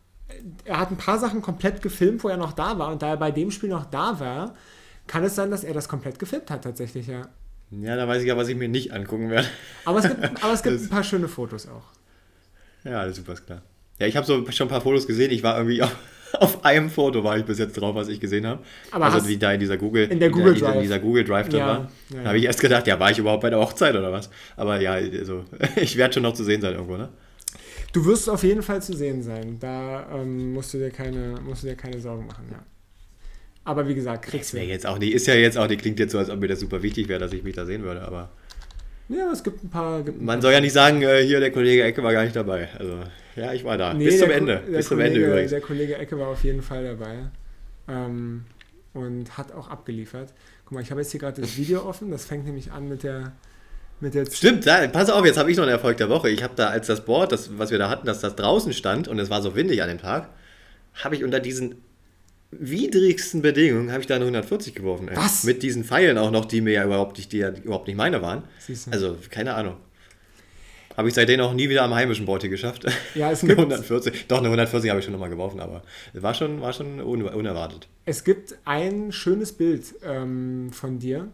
er hat ein paar Sachen komplett gefilmt, wo er noch da war. Und da er bei dem Spiel noch da war, kann es sein, dass er das komplett gefilmt hat, tatsächlich, ja. Ja, da weiß ich ja, was ich mir nicht angucken werde. Aber es gibt, aber es gibt ein paar schöne Fotos auch. Ja, das ist super ist klar. Ja, ich habe so schon ein paar Fotos gesehen. Ich war irgendwie auf, auf einem Foto war ich bis jetzt drauf, was ich gesehen habe. Aber also wie da in dieser Google, In der Google Drive. in dieser Google Drive drin Ja, war. ja, Da habe ich erst gedacht, ja, war ich überhaupt bei der Hochzeit oder was? Aber ja, also ich werde schon noch zu sehen sein irgendwo, ne? Du wirst auf jeden Fall zu sehen sein. Da ähm, musst, du dir keine, musst du dir keine Sorgen machen, ja. Aber wie gesagt, kriegst du. jetzt auch nicht, ist ja jetzt auch nicht, klingt jetzt so, als ob mir das super wichtig wäre, dass ich mich da sehen würde, aber Ja, es gibt ein paar. Gibt ein man paar soll ja nicht sagen, äh, hier der Kollege Ecke war gar nicht dabei. Also, ja, ich war da. Nee, Bis zum der Ko- Ende. Der Bis zum Kollege, Ende übrigens. Der Kollege Ecke war auf jeden Fall dabei ähm, und hat auch abgeliefert. Guck mal, ich habe jetzt hier gerade das Video offen. Das fängt nämlich an mit der, Mit jetzt Stimmt, da, pass auf, jetzt habe ich noch einen Erfolg der Woche. Ich habe da, als das Board, das, was wir da hatten, dass das draußen stand und es war so windig an dem Tag, habe ich unter diesen widrigsten Bedingungen, habe ich da eine 140 geworfen. Ey. Was? Mit diesen Pfeilen auch noch, die mir ja überhaupt nicht, die ja überhaupt nicht meine waren. Siehst du. Also, keine Ahnung. Habe ich seitdem auch nie wieder am heimischen hier geschafft. Ja, es eine gibt- 140. Doch, eine 140 habe ich schon nochmal geworfen, aber war schon, war schon un unerwartet. Es gibt ein schönes Bild ähm, von dir.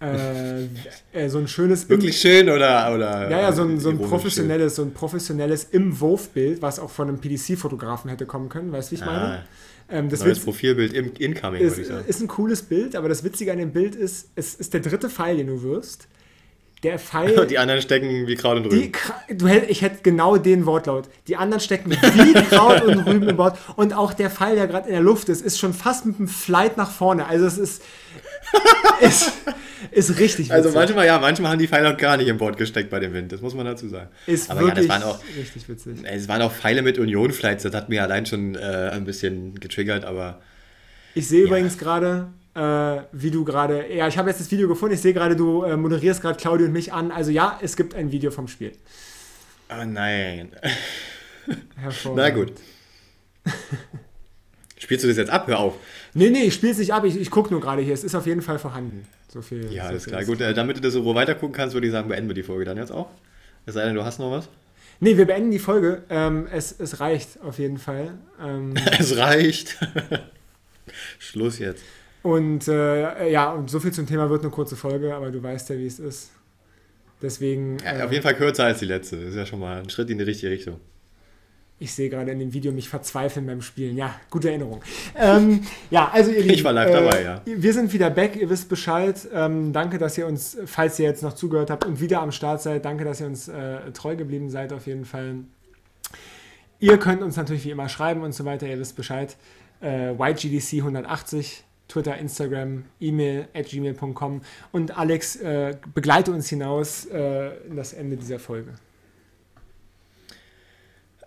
Äh, äh, so ein schönes Wirklich schön oder. oder Ja, ja, so ein, so ein professionelles, so ein professionelles im Wurfbild, was auch von einem PDC-Fotografen hätte kommen können, weißt du, wie ich schön? meine? Ähm, das neues Witz- Profilbild im Incoming, ist, würde ich sagen. ist ein cooles Bild, aber das Witzige an dem Bild ist, es ist der dritte Pfeil, den du wirfst. Der Pfeil. Die anderen stecken wie Kraut und Rüben. Du ich hätte genau den Wortlaut. Die anderen stecken wie Kraut und Rüben im Wort. Und auch der Pfeil, der gerade in der Luft ist, ist schon fast mit einem Flight nach vorne. Also es ist, ist, ist richtig Also witzig. manchmal, ja, manchmal haben die Pfeile auch gar nicht im Board gesteckt bei dem Wind, das muss man dazu sagen. ist Aber ja, wirklich das waren auch, richtig witzig. es waren auch Pfeile mit Union-Flights, das hat mir allein schon äh, ein bisschen getriggert, aber Ich sehe übrigens gerade, äh, wie du gerade, ja, ich habe jetzt das Video gefunden, ich sehe gerade, du äh, moderierst gerade Claudio und mich an. Also ja, es gibt ein Video vom Spiel. oh nein. Na gut. Spielst du das jetzt ab? Hör auf. Nee, nee, ich spiele es nicht ab, ich, ich gucke nur gerade hier. Es ist auf jeden Fall vorhanden. So viel. Ja, so alles viel klar. ist- Gut, äh, damit du das so weiter gucken kannst, würde ich sagen, beenden wir die Folge dann jetzt auch. Es sei denn, du hast noch was. Nee, wir beenden die Folge. Ähm, es, es reicht auf jeden Fall. Ähm, Es reicht. Schluss jetzt. und äh, ja, und so viel zum Thema wird eine kurze Folge, aber du weißt ja, wie es ist. Deswegen, Ja, äh, auf jeden Fall kürzer als die letzte. Das ist ja schon mal ein Schritt in die richtige Richtung. Ich sehe gerade in dem Video mich verzweifeln beim Spielen. Ja, gute Erinnerung. ähm, ja, also ihr Lieben, war live dabei, ja. Wir sind wieder back, ihr wisst Bescheid. Ähm, danke, dass ihr uns, falls ihr jetzt noch zugehört habt und wieder am Start seid, danke, dass ihr uns äh, treu geblieben seid auf jeden Fall. Ihr könnt uns natürlich wie immer schreiben und so weiter, ihr wisst Bescheid. Äh, YGDC 180, Twitter, Instagram, E-Mail at gmail.com und Alex äh, begleite uns hinaus äh, in das Ende dieser Folge.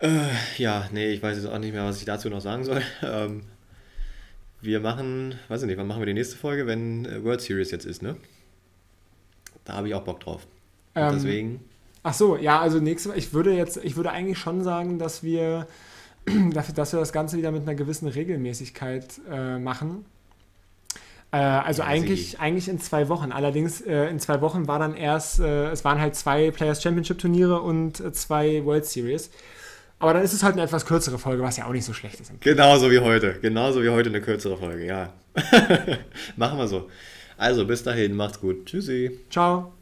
Äh, ja, nee, ich weiß jetzt auch nicht mehr, was ich dazu noch sagen soll. Ähm, wir machen, weiß ich nicht, wann machen wir die nächste Folge, wenn äh, World Series jetzt ist, ne? Da habe ich auch Bock drauf. Ähm, deswegen, Ach so, ja, also nächste ich würde jetzt, ich würde eigentlich schon sagen, dass wir, dass dass wir das Ganze wieder mit einer gewissen Regelmäßigkeit äh, machen. Äh, also Ja, eigentlich, eigentlich in zwei Wochen. Allerdings äh, in zwei Wochen war dann erst, äh, es waren halt zwei Players Championship Turniere und äh, zwei World Series. Aber dann ist es halt eine etwas kürzere Folge, was ja auch nicht so schlecht ist. genauso wie heute. Genauso wie heute eine kürzere Folge, ja. machen wir so. Also, bis dahin, macht's gut. Tschüssi. Ciao.